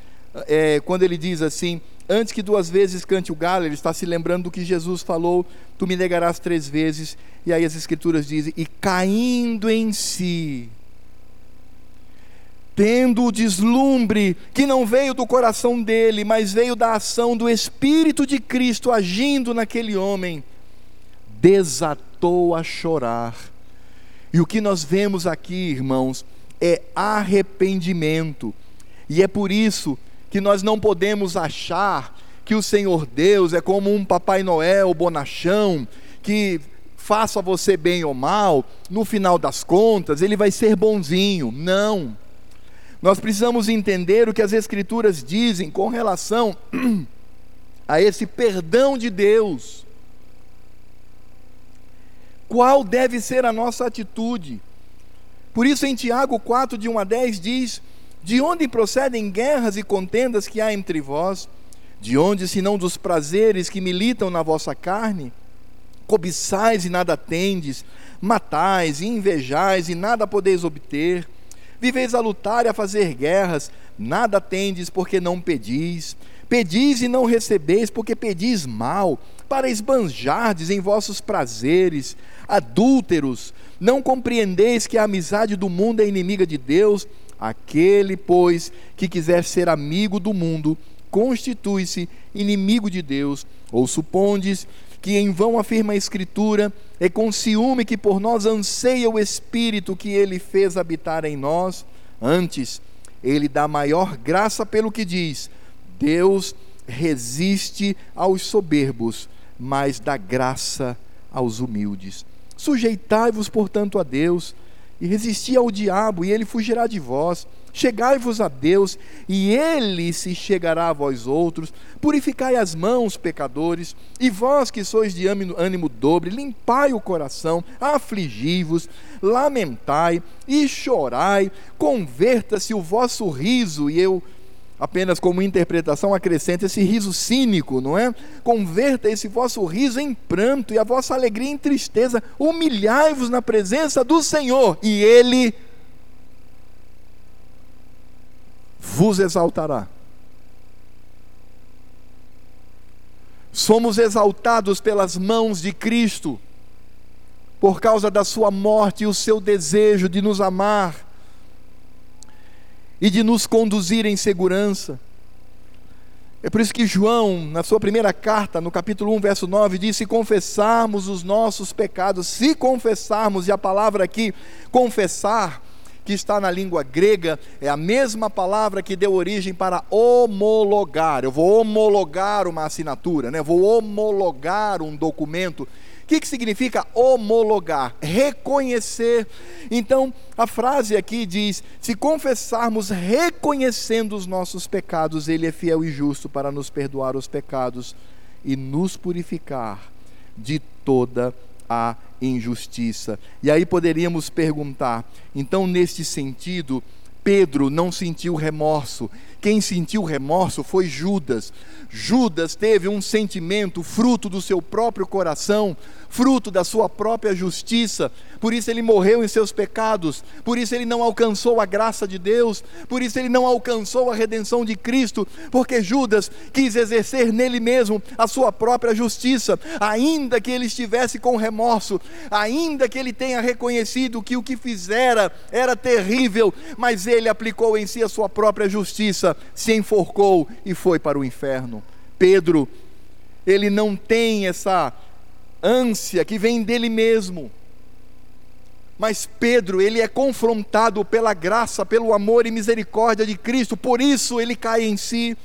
é, quando ele diz assim: Antes que duas vezes cante o galo, ele está se lembrando do que Jesus falou: Tu me negarás três vezes. E aí as Escrituras dizem: E caindo em si, tendo o deslumbre que não veio do coração dele, mas veio da ação do Espírito de Cristo agindo naquele homem, desatou a chorar. E o que nós vemos aqui, irmãos, é arrependimento. E é por isso que nós não podemos achar que o Senhor Deus é como um Papai Noel bonachão, que faça você bem ou mal, no final das contas, ele vai ser bonzinho. Não. Nós precisamos entender o que as Escrituras dizem com relação [CLEARS THROAT] a esse perdão de Deus. Qual deve ser a nossa atitude? Por isso, em Tiago 4, de 1 a 10, diz: De onde procedem guerras e contendas que há entre vós? De onde, senão dos prazeres que militam na vossa carne? Cobiçais e nada tendes, matais e invejais e nada podeis obter Viveis a lutar e a fazer guerras, nada tendes porque não pedis. Pedis e não recebeis porque pedis mal, para esbanjardes em vossos prazeres. Adúlteros, não compreendeis que a amizade do mundo é inimiga de Deus? Aquele, pois, que quiser ser amigo do mundo, constitui-se inimigo de Deus. Ou supondes que em vão afirma a Escritura, é com ciúme que por nós anseia o Espírito que ele fez habitar em nós. Antes, ele dá maior graça pelo que diz: Deus resiste aos soberbos, mas dá graça aos humildes. Sujeitai-vos, portanto, a Deus e resisti ao diabo, e ele fugirá de vós. Chegai-vos a Deus, e ele se chegará a vós outros. Purificai as mãos, pecadores, e vós que sois de ânimo dobre, limpai o coração, afligi-vos, lamentai e chorai. Converta-se o vosso riso, e eu apenas como interpretação, acrescenta esse riso cínico, não é? Converta esse vosso riso em pranto e a vossa alegria em tristeza. Humilhai-vos na presença do Senhor e Ele vos exaltará. Somos exaltados pelas mãos de Cristo, por causa da Sua morte e o seu desejo de nos amar e de nos conduzir em segurança. É por isso que João, na sua primeira carta, no capítulo 1, verso 9, diz: Se confessarmos os nossos pecados, se confessarmos, e a palavra aqui, confessar, que está na língua grega, é a mesma palavra que deu origem para homologar. Eu vou homologar uma assinatura, né? vou homologar um documento que, que significa homologar? Reconhecer. Então, a frase aqui diz: se confessarmos reconhecendo os nossos pecados, Ele é fiel e justo para nos perdoar os pecados e nos purificar de toda a injustiça. E aí poderíamos perguntar: então, neste sentido, Pedro não sentiu remorso. Quem sentiu remorso foi Judas. Judas teve um sentimento fruto do seu próprio coração, fruto da sua própria justiça, por isso ele morreu em seus pecados, por isso ele não alcançou a graça de Deus, por isso ele não alcançou a redenção de Cristo, porque Judas quis exercer nele mesmo a sua própria justiça, ainda que ele estivesse com remorso, ainda que ele tenha reconhecido que o que fizera era terrível, mas ele aplicou em si a sua própria justiça, se enforcou e foi para o inferno. Pedro, ele não tem essa ânsia que vem dele mesmo. Mas Pedro, ele é confrontado pela graça, pelo amor e misericórdia de Cristo, por isso ele cai em si.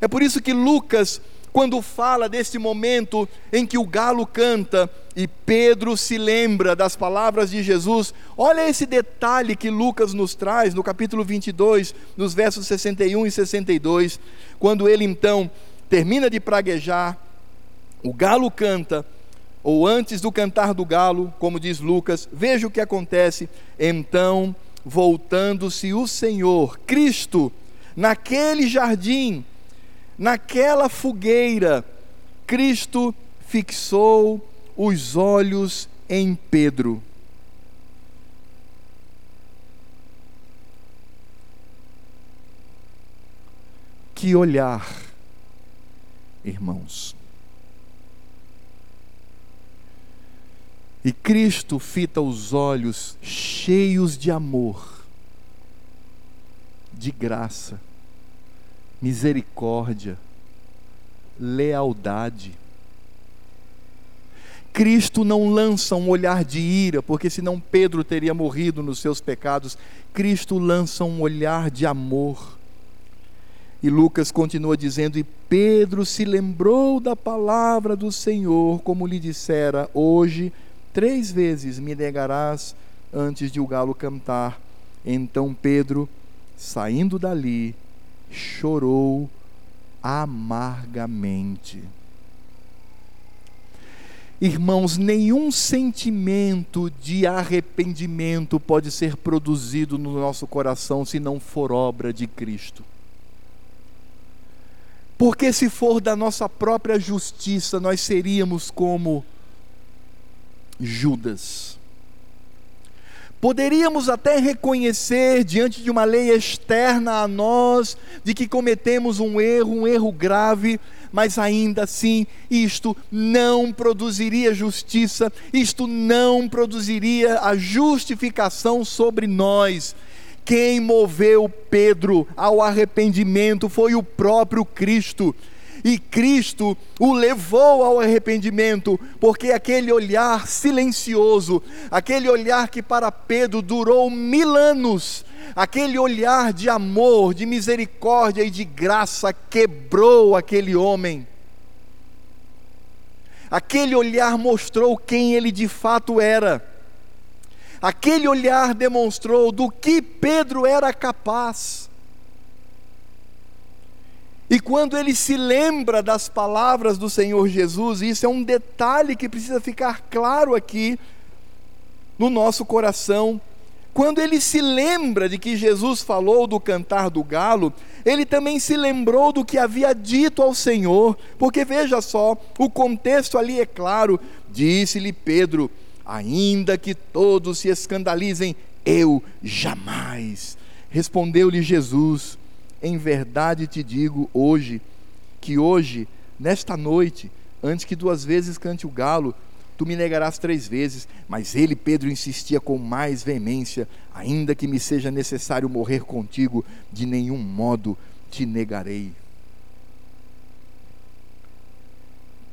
É por isso que Lucas, quando fala desse momento em que o galo canta e Pedro se lembra das palavras de Jesus, olha esse detalhe que Lucas nos traz no capítulo 22, nos versos 61 e 62, quando ele então termina de praguejar, o galo canta ou antes do cantar do galo, como diz Lucas, veja o que acontece. Então, voltando-se o Senhor, Cristo, naquele jardim, naquela fogueira, Cristo fixou os olhos em Pedro. Que olhar, irmãos. E Cristo fita os olhos cheios de amor, de graça, misericórdia, lealdade. Cristo não lança um olhar de ira, porque senão Pedro teria morrido nos seus pecados. Cristo lança um olhar de amor. E Lucas continua dizendo: E Pedro se lembrou da palavra do Senhor, como lhe dissera: Hoje, três vezes me negarás antes de o galo cantar. Então Pedro, saindo dali, chorou amargamente. Irmãos, nenhum sentimento de arrependimento pode ser produzido no nosso coração se não for obra de Cristo. Porque se for da nossa própria justiça, nós seríamos como Judas. Poderíamos até reconhecer, diante de uma lei externa a nós, de que cometemos um erro, um erro grave, mas ainda assim, isto não produziria justiça, isto não produziria a justificação sobre nós. Quem moveu Pedro ao arrependimento foi o próprio Cristo e Cristo o levou ao arrependimento, porque aquele olhar silencioso, aquele olhar que para Pedro durou mil anos, aquele olhar de amor, de misericórdia e de graça quebrou aquele homem. Aquele olhar mostrou quem ele de fato era. Aquele olhar demonstrou do que Pedro era capaz. E quando ele se lembra das palavras do Senhor Jesus, isso é um detalhe que precisa ficar claro aqui no nosso coração. Quando ele se lembra de que Jesus falou do cantar do galo, ele também se lembrou do que havia dito ao Senhor, porque veja só, o contexto ali é claro. Disse-lhe Pedro: Ainda que todos se escandalizem, eu jamais. Respondeu-lhe Jesus: em verdade te digo hoje, que hoje, nesta noite, antes que duas vezes cante o galo, tu me negarás três vezes. Mas ele, Pedro, insistia com mais veemência: ainda que me seja necessário morrer contigo, de nenhum modo te negarei.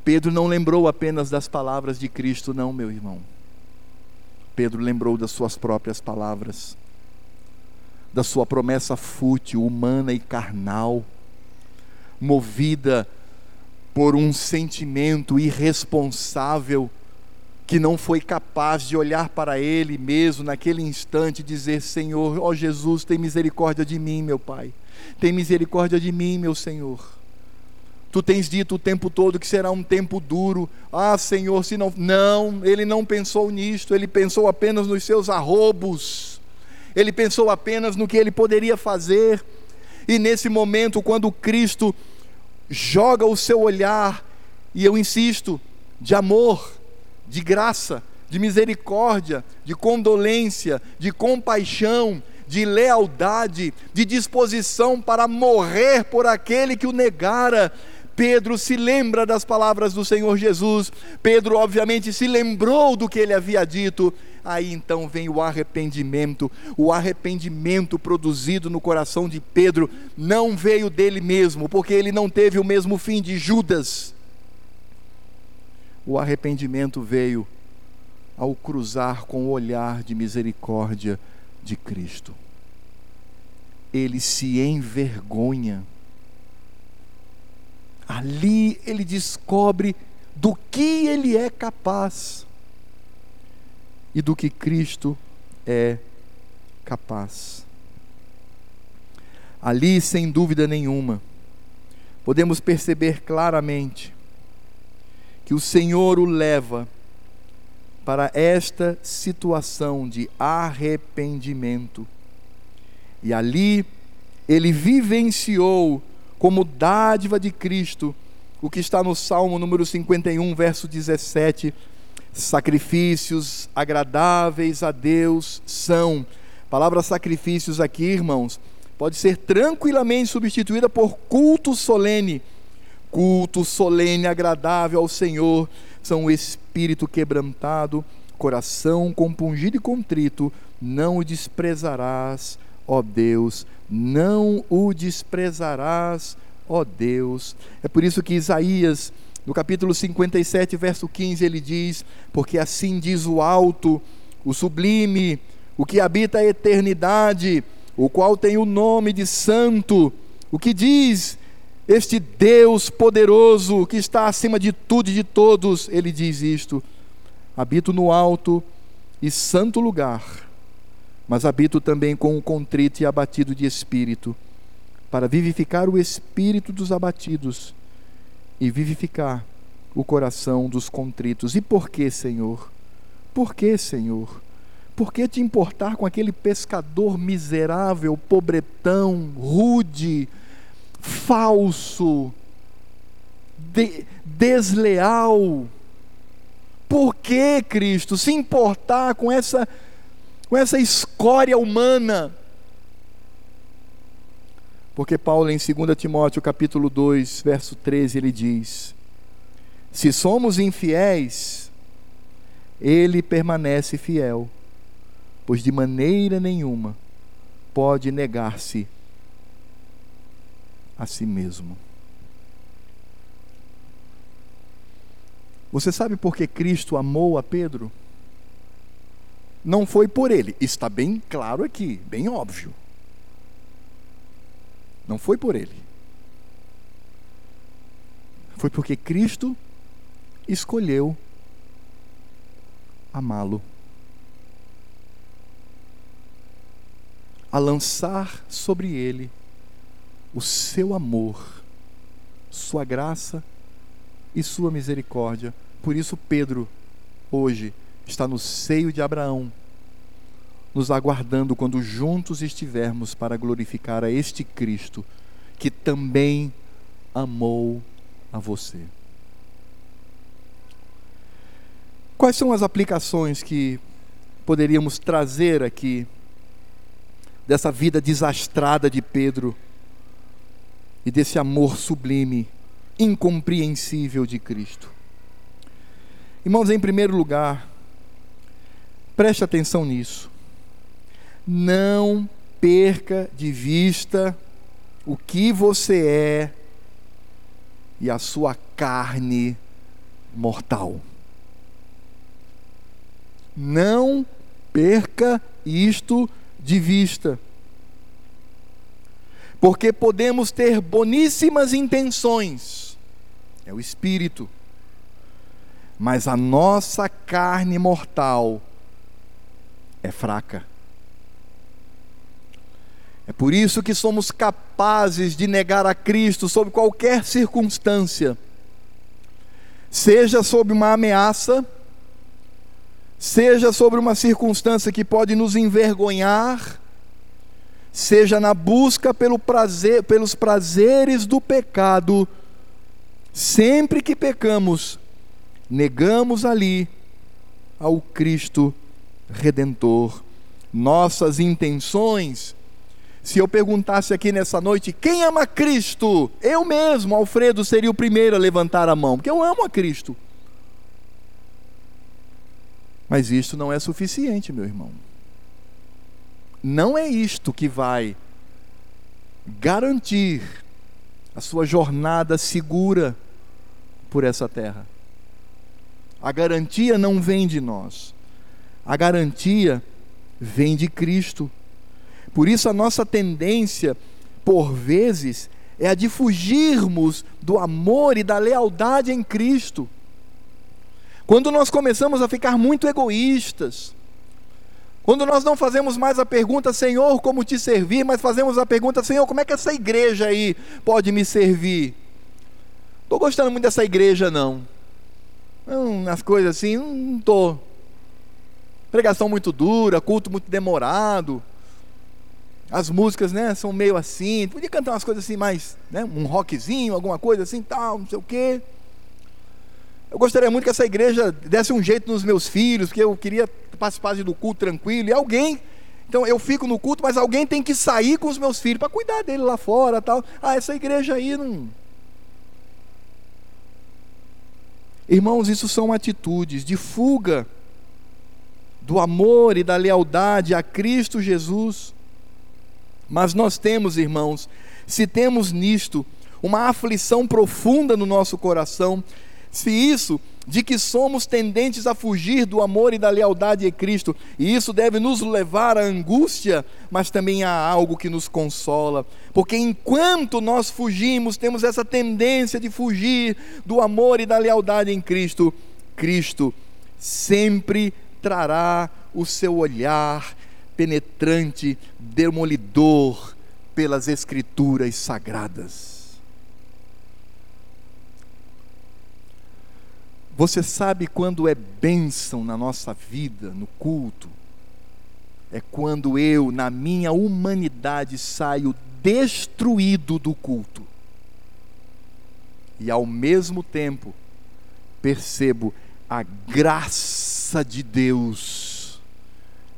Pedro não lembrou apenas das palavras de Cristo, não, meu irmão. Pedro lembrou das suas próprias palavras da sua promessa fútil, humana e carnal, movida por um sentimento irresponsável que não foi capaz de olhar para ele mesmo naquele instante e dizer: Senhor, ó Jesus, tem misericórdia de mim, meu Pai. Tem misericórdia de mim, meu Senhor. Tu tens dito o tempo todo que será um tempo duro. Ah, Senhor, se não. Não, ele não pensou nisto, ele pensou apenas nos seus arrobos ele pensou apenas no que ele poderia fazer, e nesse momento, quando Cristo joga o seu olhar, e eu insisto, de amor, de graça, de misericórdia, de condolência, de compaixão, de lealdade, de disposição para morrer por aquele que o negara, Pedro se lembra das palavras do Senhor Jesus, Pedro, obviamente, se lembrou do que ele havia dito. Aí então vem o arrependimento. O arrependimento produzido no coração de Pedro não veio dele mesmo, porque ele não teve o mesmo fim de Judas. O arrependimento veio ao cruzar com o olhar de misericórdia de Cristo. Ele se envergonha Ali ele descobre do que ele é capaz e do que Cristo é capaz. Ali, sem dúvida nenhuma, podemos perceber claramente que o Senhor o leva para esta situação de arrependimento. E ali ele vivenciou como dádiva de Cristo, o que está no Salmo número 51, verso 17: sacrifícios agradáveis a Deus são. A palavra sacrifícios aqui, irmãos, pode ser tranquilamente substituída por culto solene. Culto solene agradável ao Senhor são o espírito quebrantado, coração compungido e contrito, não o desprezarás, ó Deus, não o desprezarás, ó Deus. É por isso que Isaías No capítulo 57, verso 15, ele diz: Porque assim diz o alto, o sublime, o que habita a eternidade, o qual tem o nome de Santo, o que diz este Deus poderoso que está acima de tudo e de todos, ele diz isto: habito no alto e santo lugar, mas habito também com o contrito e abatido de espírito, para vivificar o espírito dos abatidos e vivificar o coração dos contritos. E por que, Senhor? Por que, Senhor? Por que te importar com aquele pescador miserável, pobretão, rude, falso, de, desleal? Por que, Cristo, se importar com essa, com essa escória humana? Porque Paulo em 2 Timóteo capítulo 2, verso 13, ele diz: Se somos infiéis, ele permanece fiel, pois de maneira nenhuma pode negar-se a si mesmo. Você sabe por que Cristo amou a Pedro? Não foi por ele, está bem claro aqui, bem óbvio. Não foi por ele. Foi porque Cristo escolheu amá-lo. A lançar sobre ele o seu amor, sua graça e sua misericórdia. Por isso, Pedro, hoje, está no seio de Abraão, nos aguardando quando juntos estivermos para glorificar a este Cristo que também amou a você. Quais são as aplicações que poderíamos trazer aqui dessa vida desastrada de Pedro e desse amor sublime, incompreensível de Cristo? Irmãos, em primeiro lugar, preste atenção nisso não perca de vista o que você é e a sua carne mortal. Não perca isto de vista. Porque podemos ter boníssimas intenções, é o espírito, mas a nossa carne mortal é fraca. É por isso que somos capazes de negar a Cristo sob qualquer circunstância, seja sob uma ameaça, seja sobre uma circunstância que pode nos envergonhar, seja na busca pelo prazer, pelos prazeres do pecado, sempre que pecamos, negamos ali ao Cristo redentor. Nossas intenções se eu perguntasse aqui nessa noite, quem ama Cristo? Eu mesmo, Alfredo, seria o primeiro a levantar a mão, porque eu amo a Cristo. Mas isto não é suficiente, meu irmão. Não é isto que vai garantir a sua jornada segura por essa terra. A garantia não vem de nós. A garantia vem de Cristo. Por isso, a nossa tendência, por vezes, é a de fugirmos do amor e da lealdade em Cristo. Quando nós começamos a ficar muito egoístas, quando nós não fazemos mais a pergunta, Senhor, como te servir, mas fazemos a pergunta, Senhor, como é que essa igreja aí pode me servir? Estou gostando muito dessa igreja, não. não as coisas assim, não estou. Pregação muito dura, culto muito demorado as músicas, né, são meio assim, podia cantar umas coisas assim mais, né, um rockzinho, alguma coisa assim, tal, não sei o quê. Eu gostaria muito que essa igreja desse um jeito nos meus filhos, que eu queria participar do culto tranquilo, e alguém, então eu fico no culto, mas alguém tem que sair com os meus filhos para cuidar dele lá fora, tal. Ah, essa igreja aí não Irmãos, isso são atitudes de fuga do amor e da lealdade a Cristo Jesus. Mas nós temos, irmãos, se temos nisto uma aflição profunda no nosso coração, Se isso de que somos tendentes a fugir do amor e da lealdade a Cristo, e isso deve nos levar à angústia, mas também há algo que nos consola, porque enquanto nós fugimos, temos essa tendência de fugir do amor e da lealdade em Cristo, Cristo sempre trará o seu olhar penetrante, demolidor pelas Escrituras sagradas. Você sabe quando é bênção na nossa vida, no culto? É quando eu, na minha humanidade, saio destruído do culto. E ao mesmo tempo, percebo a de Deus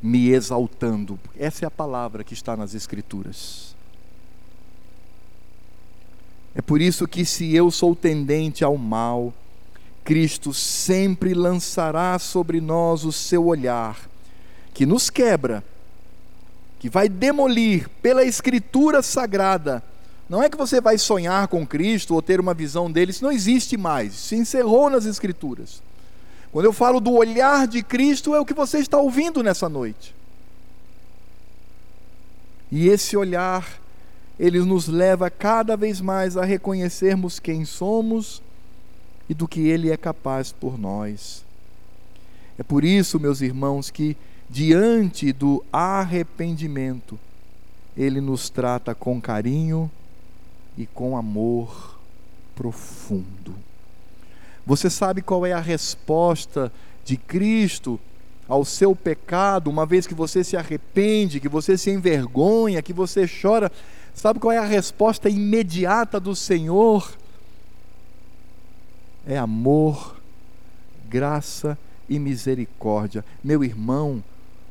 me exaltando. Essa é a palavra que está nas Escrituras. É por isso que, se eu sou tendente ao mal, Cristo sempre lançará sobre nós o seu olhar, que nos quebra, que vai demolir pela Escritura sagrada. Não é que você vai sonhar com Cristo ou ter uma visão dele, isso não existe mais, se encerrou nas Escrituras. Quando eu falo do olhar de Cristo, é o que você está ouvindo nessa noite. E esse olhar, ele nos leva cada vez mais a reconhecermos quem somos e do que Ele é capaz por nós. É por isso, meus irmãos, que diante do arrependimento, Ele nos trata com carinho e com amor profundo. Você sabe qual é a resposta de Cristo ao seu pecado, uma vez que você se arrepende, que você se envergonha, que você chora? Sabe qual é a resposta imediata do Senhor? é amor, graça e misericórdia. Meu irmão,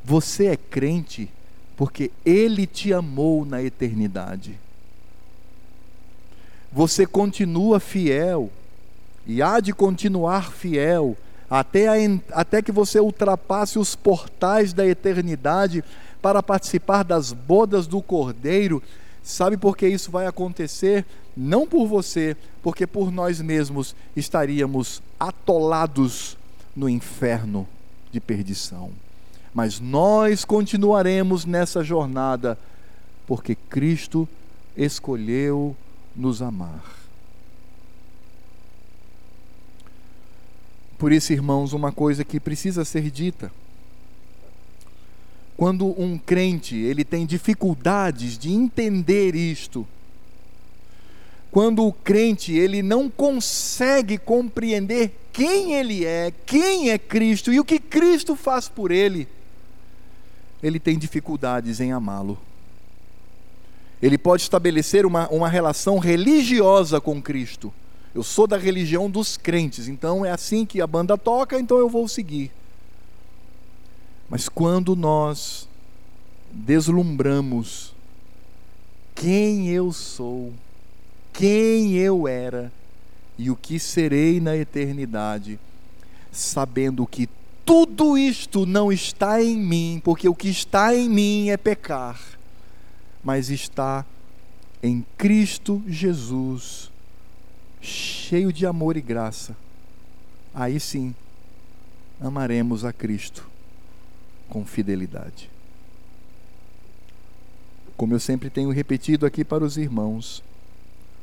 você é crente porque Ele te amou na eternidade. Você continua fiel e há de continuar fiel até, a, até que você ultrapasse os portais da eternidade para participar das bodas do Cordeiro. Sabe por que isso vai acontecer? não por você, porque por nós mesmos estaríamos atolados no inferno de perdição. Mas nós continuaremos nessa jornada, porque Cristo escolheu nos amar. Por isso, irmãos, uma coisa que precisa ser dita. Quando um crente ele tem dificuldades de entender isto, quando o crente ele não consegue compreender quem ele é, quem é Cristo e o que Cristo faz por ele, ele tem dificuldades em amá-lo. Ele pode estabelecer uma, uma relação religiosa com Cristo. Eu sou da religião dos crentes, então é assim que a banda toca, então eu vou seguir. Mas quando nós deslumbramos quem eu sou, quem eu era e o que serei na eternidade, sabendo que tudo isto não está em mim, porque o que está em mim é pecar, mas está em Cristo Jesus, cheio de amor e graça. Aí sim, amaremos a Cristo com fidelidade. Como eu sempre tenho repetido aqui para os irmãos,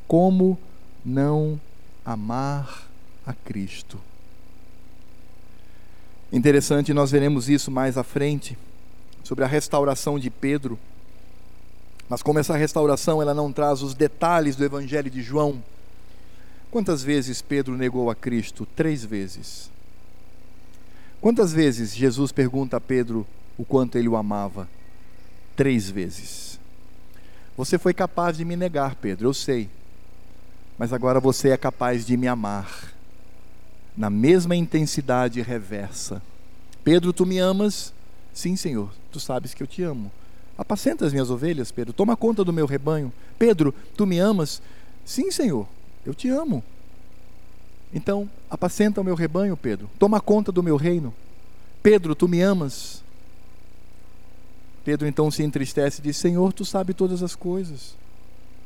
como não amar a Cristo? Interessante, nós veremos isso mais à frente, sobre a restauração de Pedro. Mas como essa restauração ela não traz os detalhes do Evangelho de João, quantas vezes Pedro negou a Cristo? Três vezes. Quantas vezes Jesus pergunta a Pedro o quanto ele o amava? Três vezes. Você foi capaz de me negar, Pedro, eu sei mas agora você é capaz de me amar na mesma intensidade reversa. Pedro, tu me amas? Sim, Senhor, tu sabes que eu te amo. Apacenta as minhas ovelhas, Pedro, toma conta do meu rebanho. Pedro, tu me amas? Sim, Senhor, eu te amo. Então, apacenta o meu rebanho, Pedro, toma conta do meu reino. Pedro, tu me amas? Pedro então se entristece e diz: Senhor, tu sabes todas as coisas.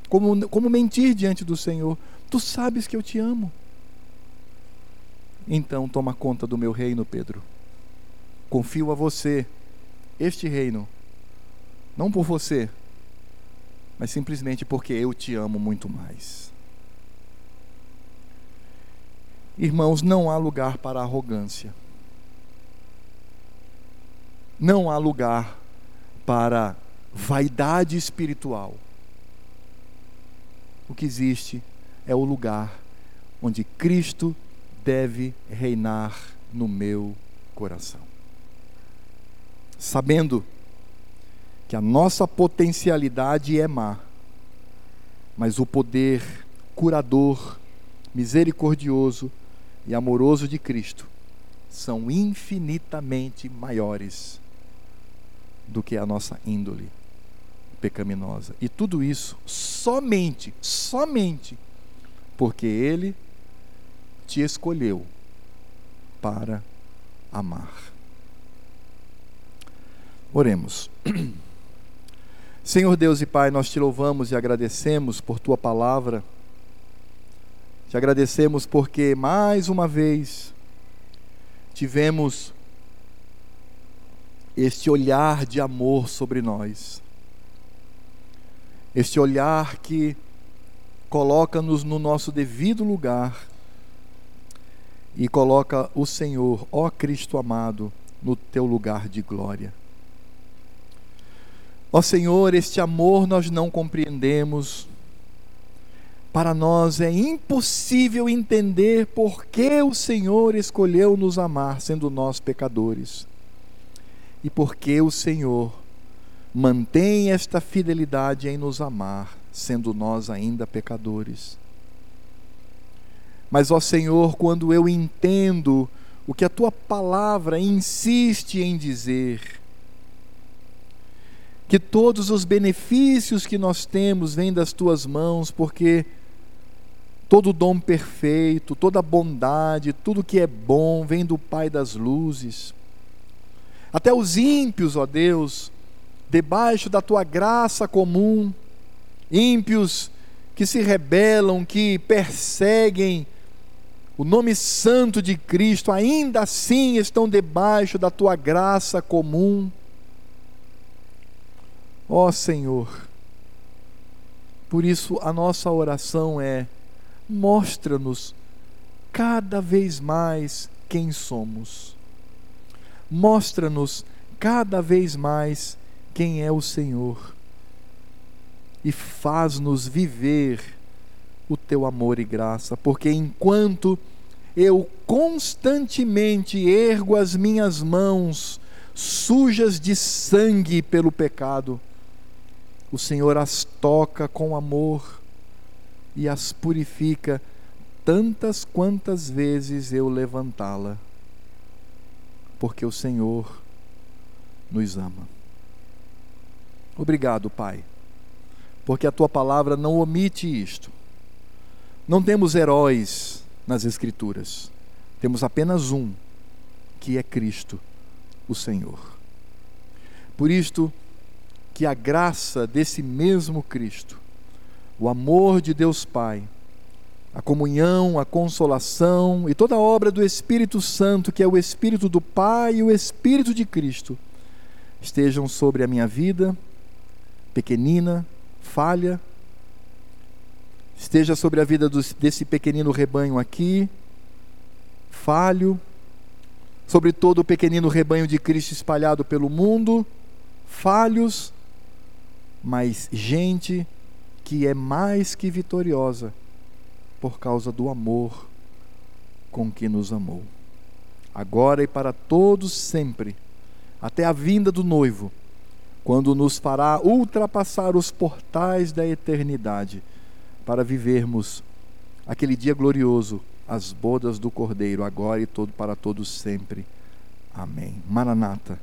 Como, como mentir diante do Senhor? Tu sabes que eu te amo. Então toma conta do meu reino, Pedro. Confio a você este reino, não por você, mas simplesmente porque eu te amo muito mais. Irmãos, não há lugar para arrogância. Não há lugar para vaidade espiritual. O que existe é o lugar onde Cristo deve reinar no meu coração. Sabendo que a nossa potencialidade é má, mas o poder curador, misericordioso e amoroso de Cristo são infinitamente maiores do que a nossa índole pecaminosa. E tudo isso somente, somente porque Ele te escolheu para amar. Oremos. [CLEARS THROAT] Senhor Deus e Pai, nós te louvamos e agradecemos por tua palavra. Te agradecemos porque mais uma vez tivemos este olhar de amor sobre nós. Este olhar que coloca-nos no nosso devido lugar e coloca o Senhor, ó Cristo amado, no teu lugar de glória. Ó Senhor, este amor nós não compreendemos. Para nós é impossível entender por que o Senhor escolheu nos amar, sendo nós pecadores. E por que o Senhor mantém esta fidelidade em nos amar, sendo nós ainda pecadores. Mas, ó Senhor, quando eu entendo o que a tua palavra insiste em dizer, que todos os benefícios que nós temos vêm das tuas mãos, porque todo dom perfeito, toda bondade, tudo que é bom vem do Pai das luzes. Até os ímpios, ó Deus, debaixo da tua graça comum, ímpios que se rebelam, que perseguem o nome santo de Cristo, ainda assim estão debaixo da tua graça comum. Ó Senhor, por isso a nossa oração é: mostra-nos cada vez mais quem somos. Mostra-nos cada vez mais quem é o Senhor e faz-nos viver o teu amor e graça, porque enquanto eu constantemente ergo as minhas mãos sujas de sangue pelo pecado, o Senhor as toca com amor e as purifica tantas quantas vezes eu levantá-la, porque o Senhor nos ama. Obrigado, Pai, porque a tua palavra não omite isto. Não temos heróis nas Escrituras, temos apenas um, que é Cristo, o Senhor. Por isto, que a graça desse mesmo Cristo, o amor de Deus Pai, a comunhão, a consolação e toda a obra do Espírito Santo, que é o Espírito do Pai e o Espírito de Cristo, estejam sobre a minha vida, pequenina, falha, esteja sobre a vida dos, desse pequenino rebanho aqui, falho, sobre todo o pequenino rebanho de Cristo espalhado pelo mundo, falhos, mas gente que é mais que vitoriosa por causa do amor com que nos amou. Agora e para todos sempre, até a vinda do noivo, quando nos fará ultrapassar os portais da eternidade, para vivermos aquele dia glorioso, as bodas do Cordeiro, agora e todo para todos sempre. Amém. Maranata.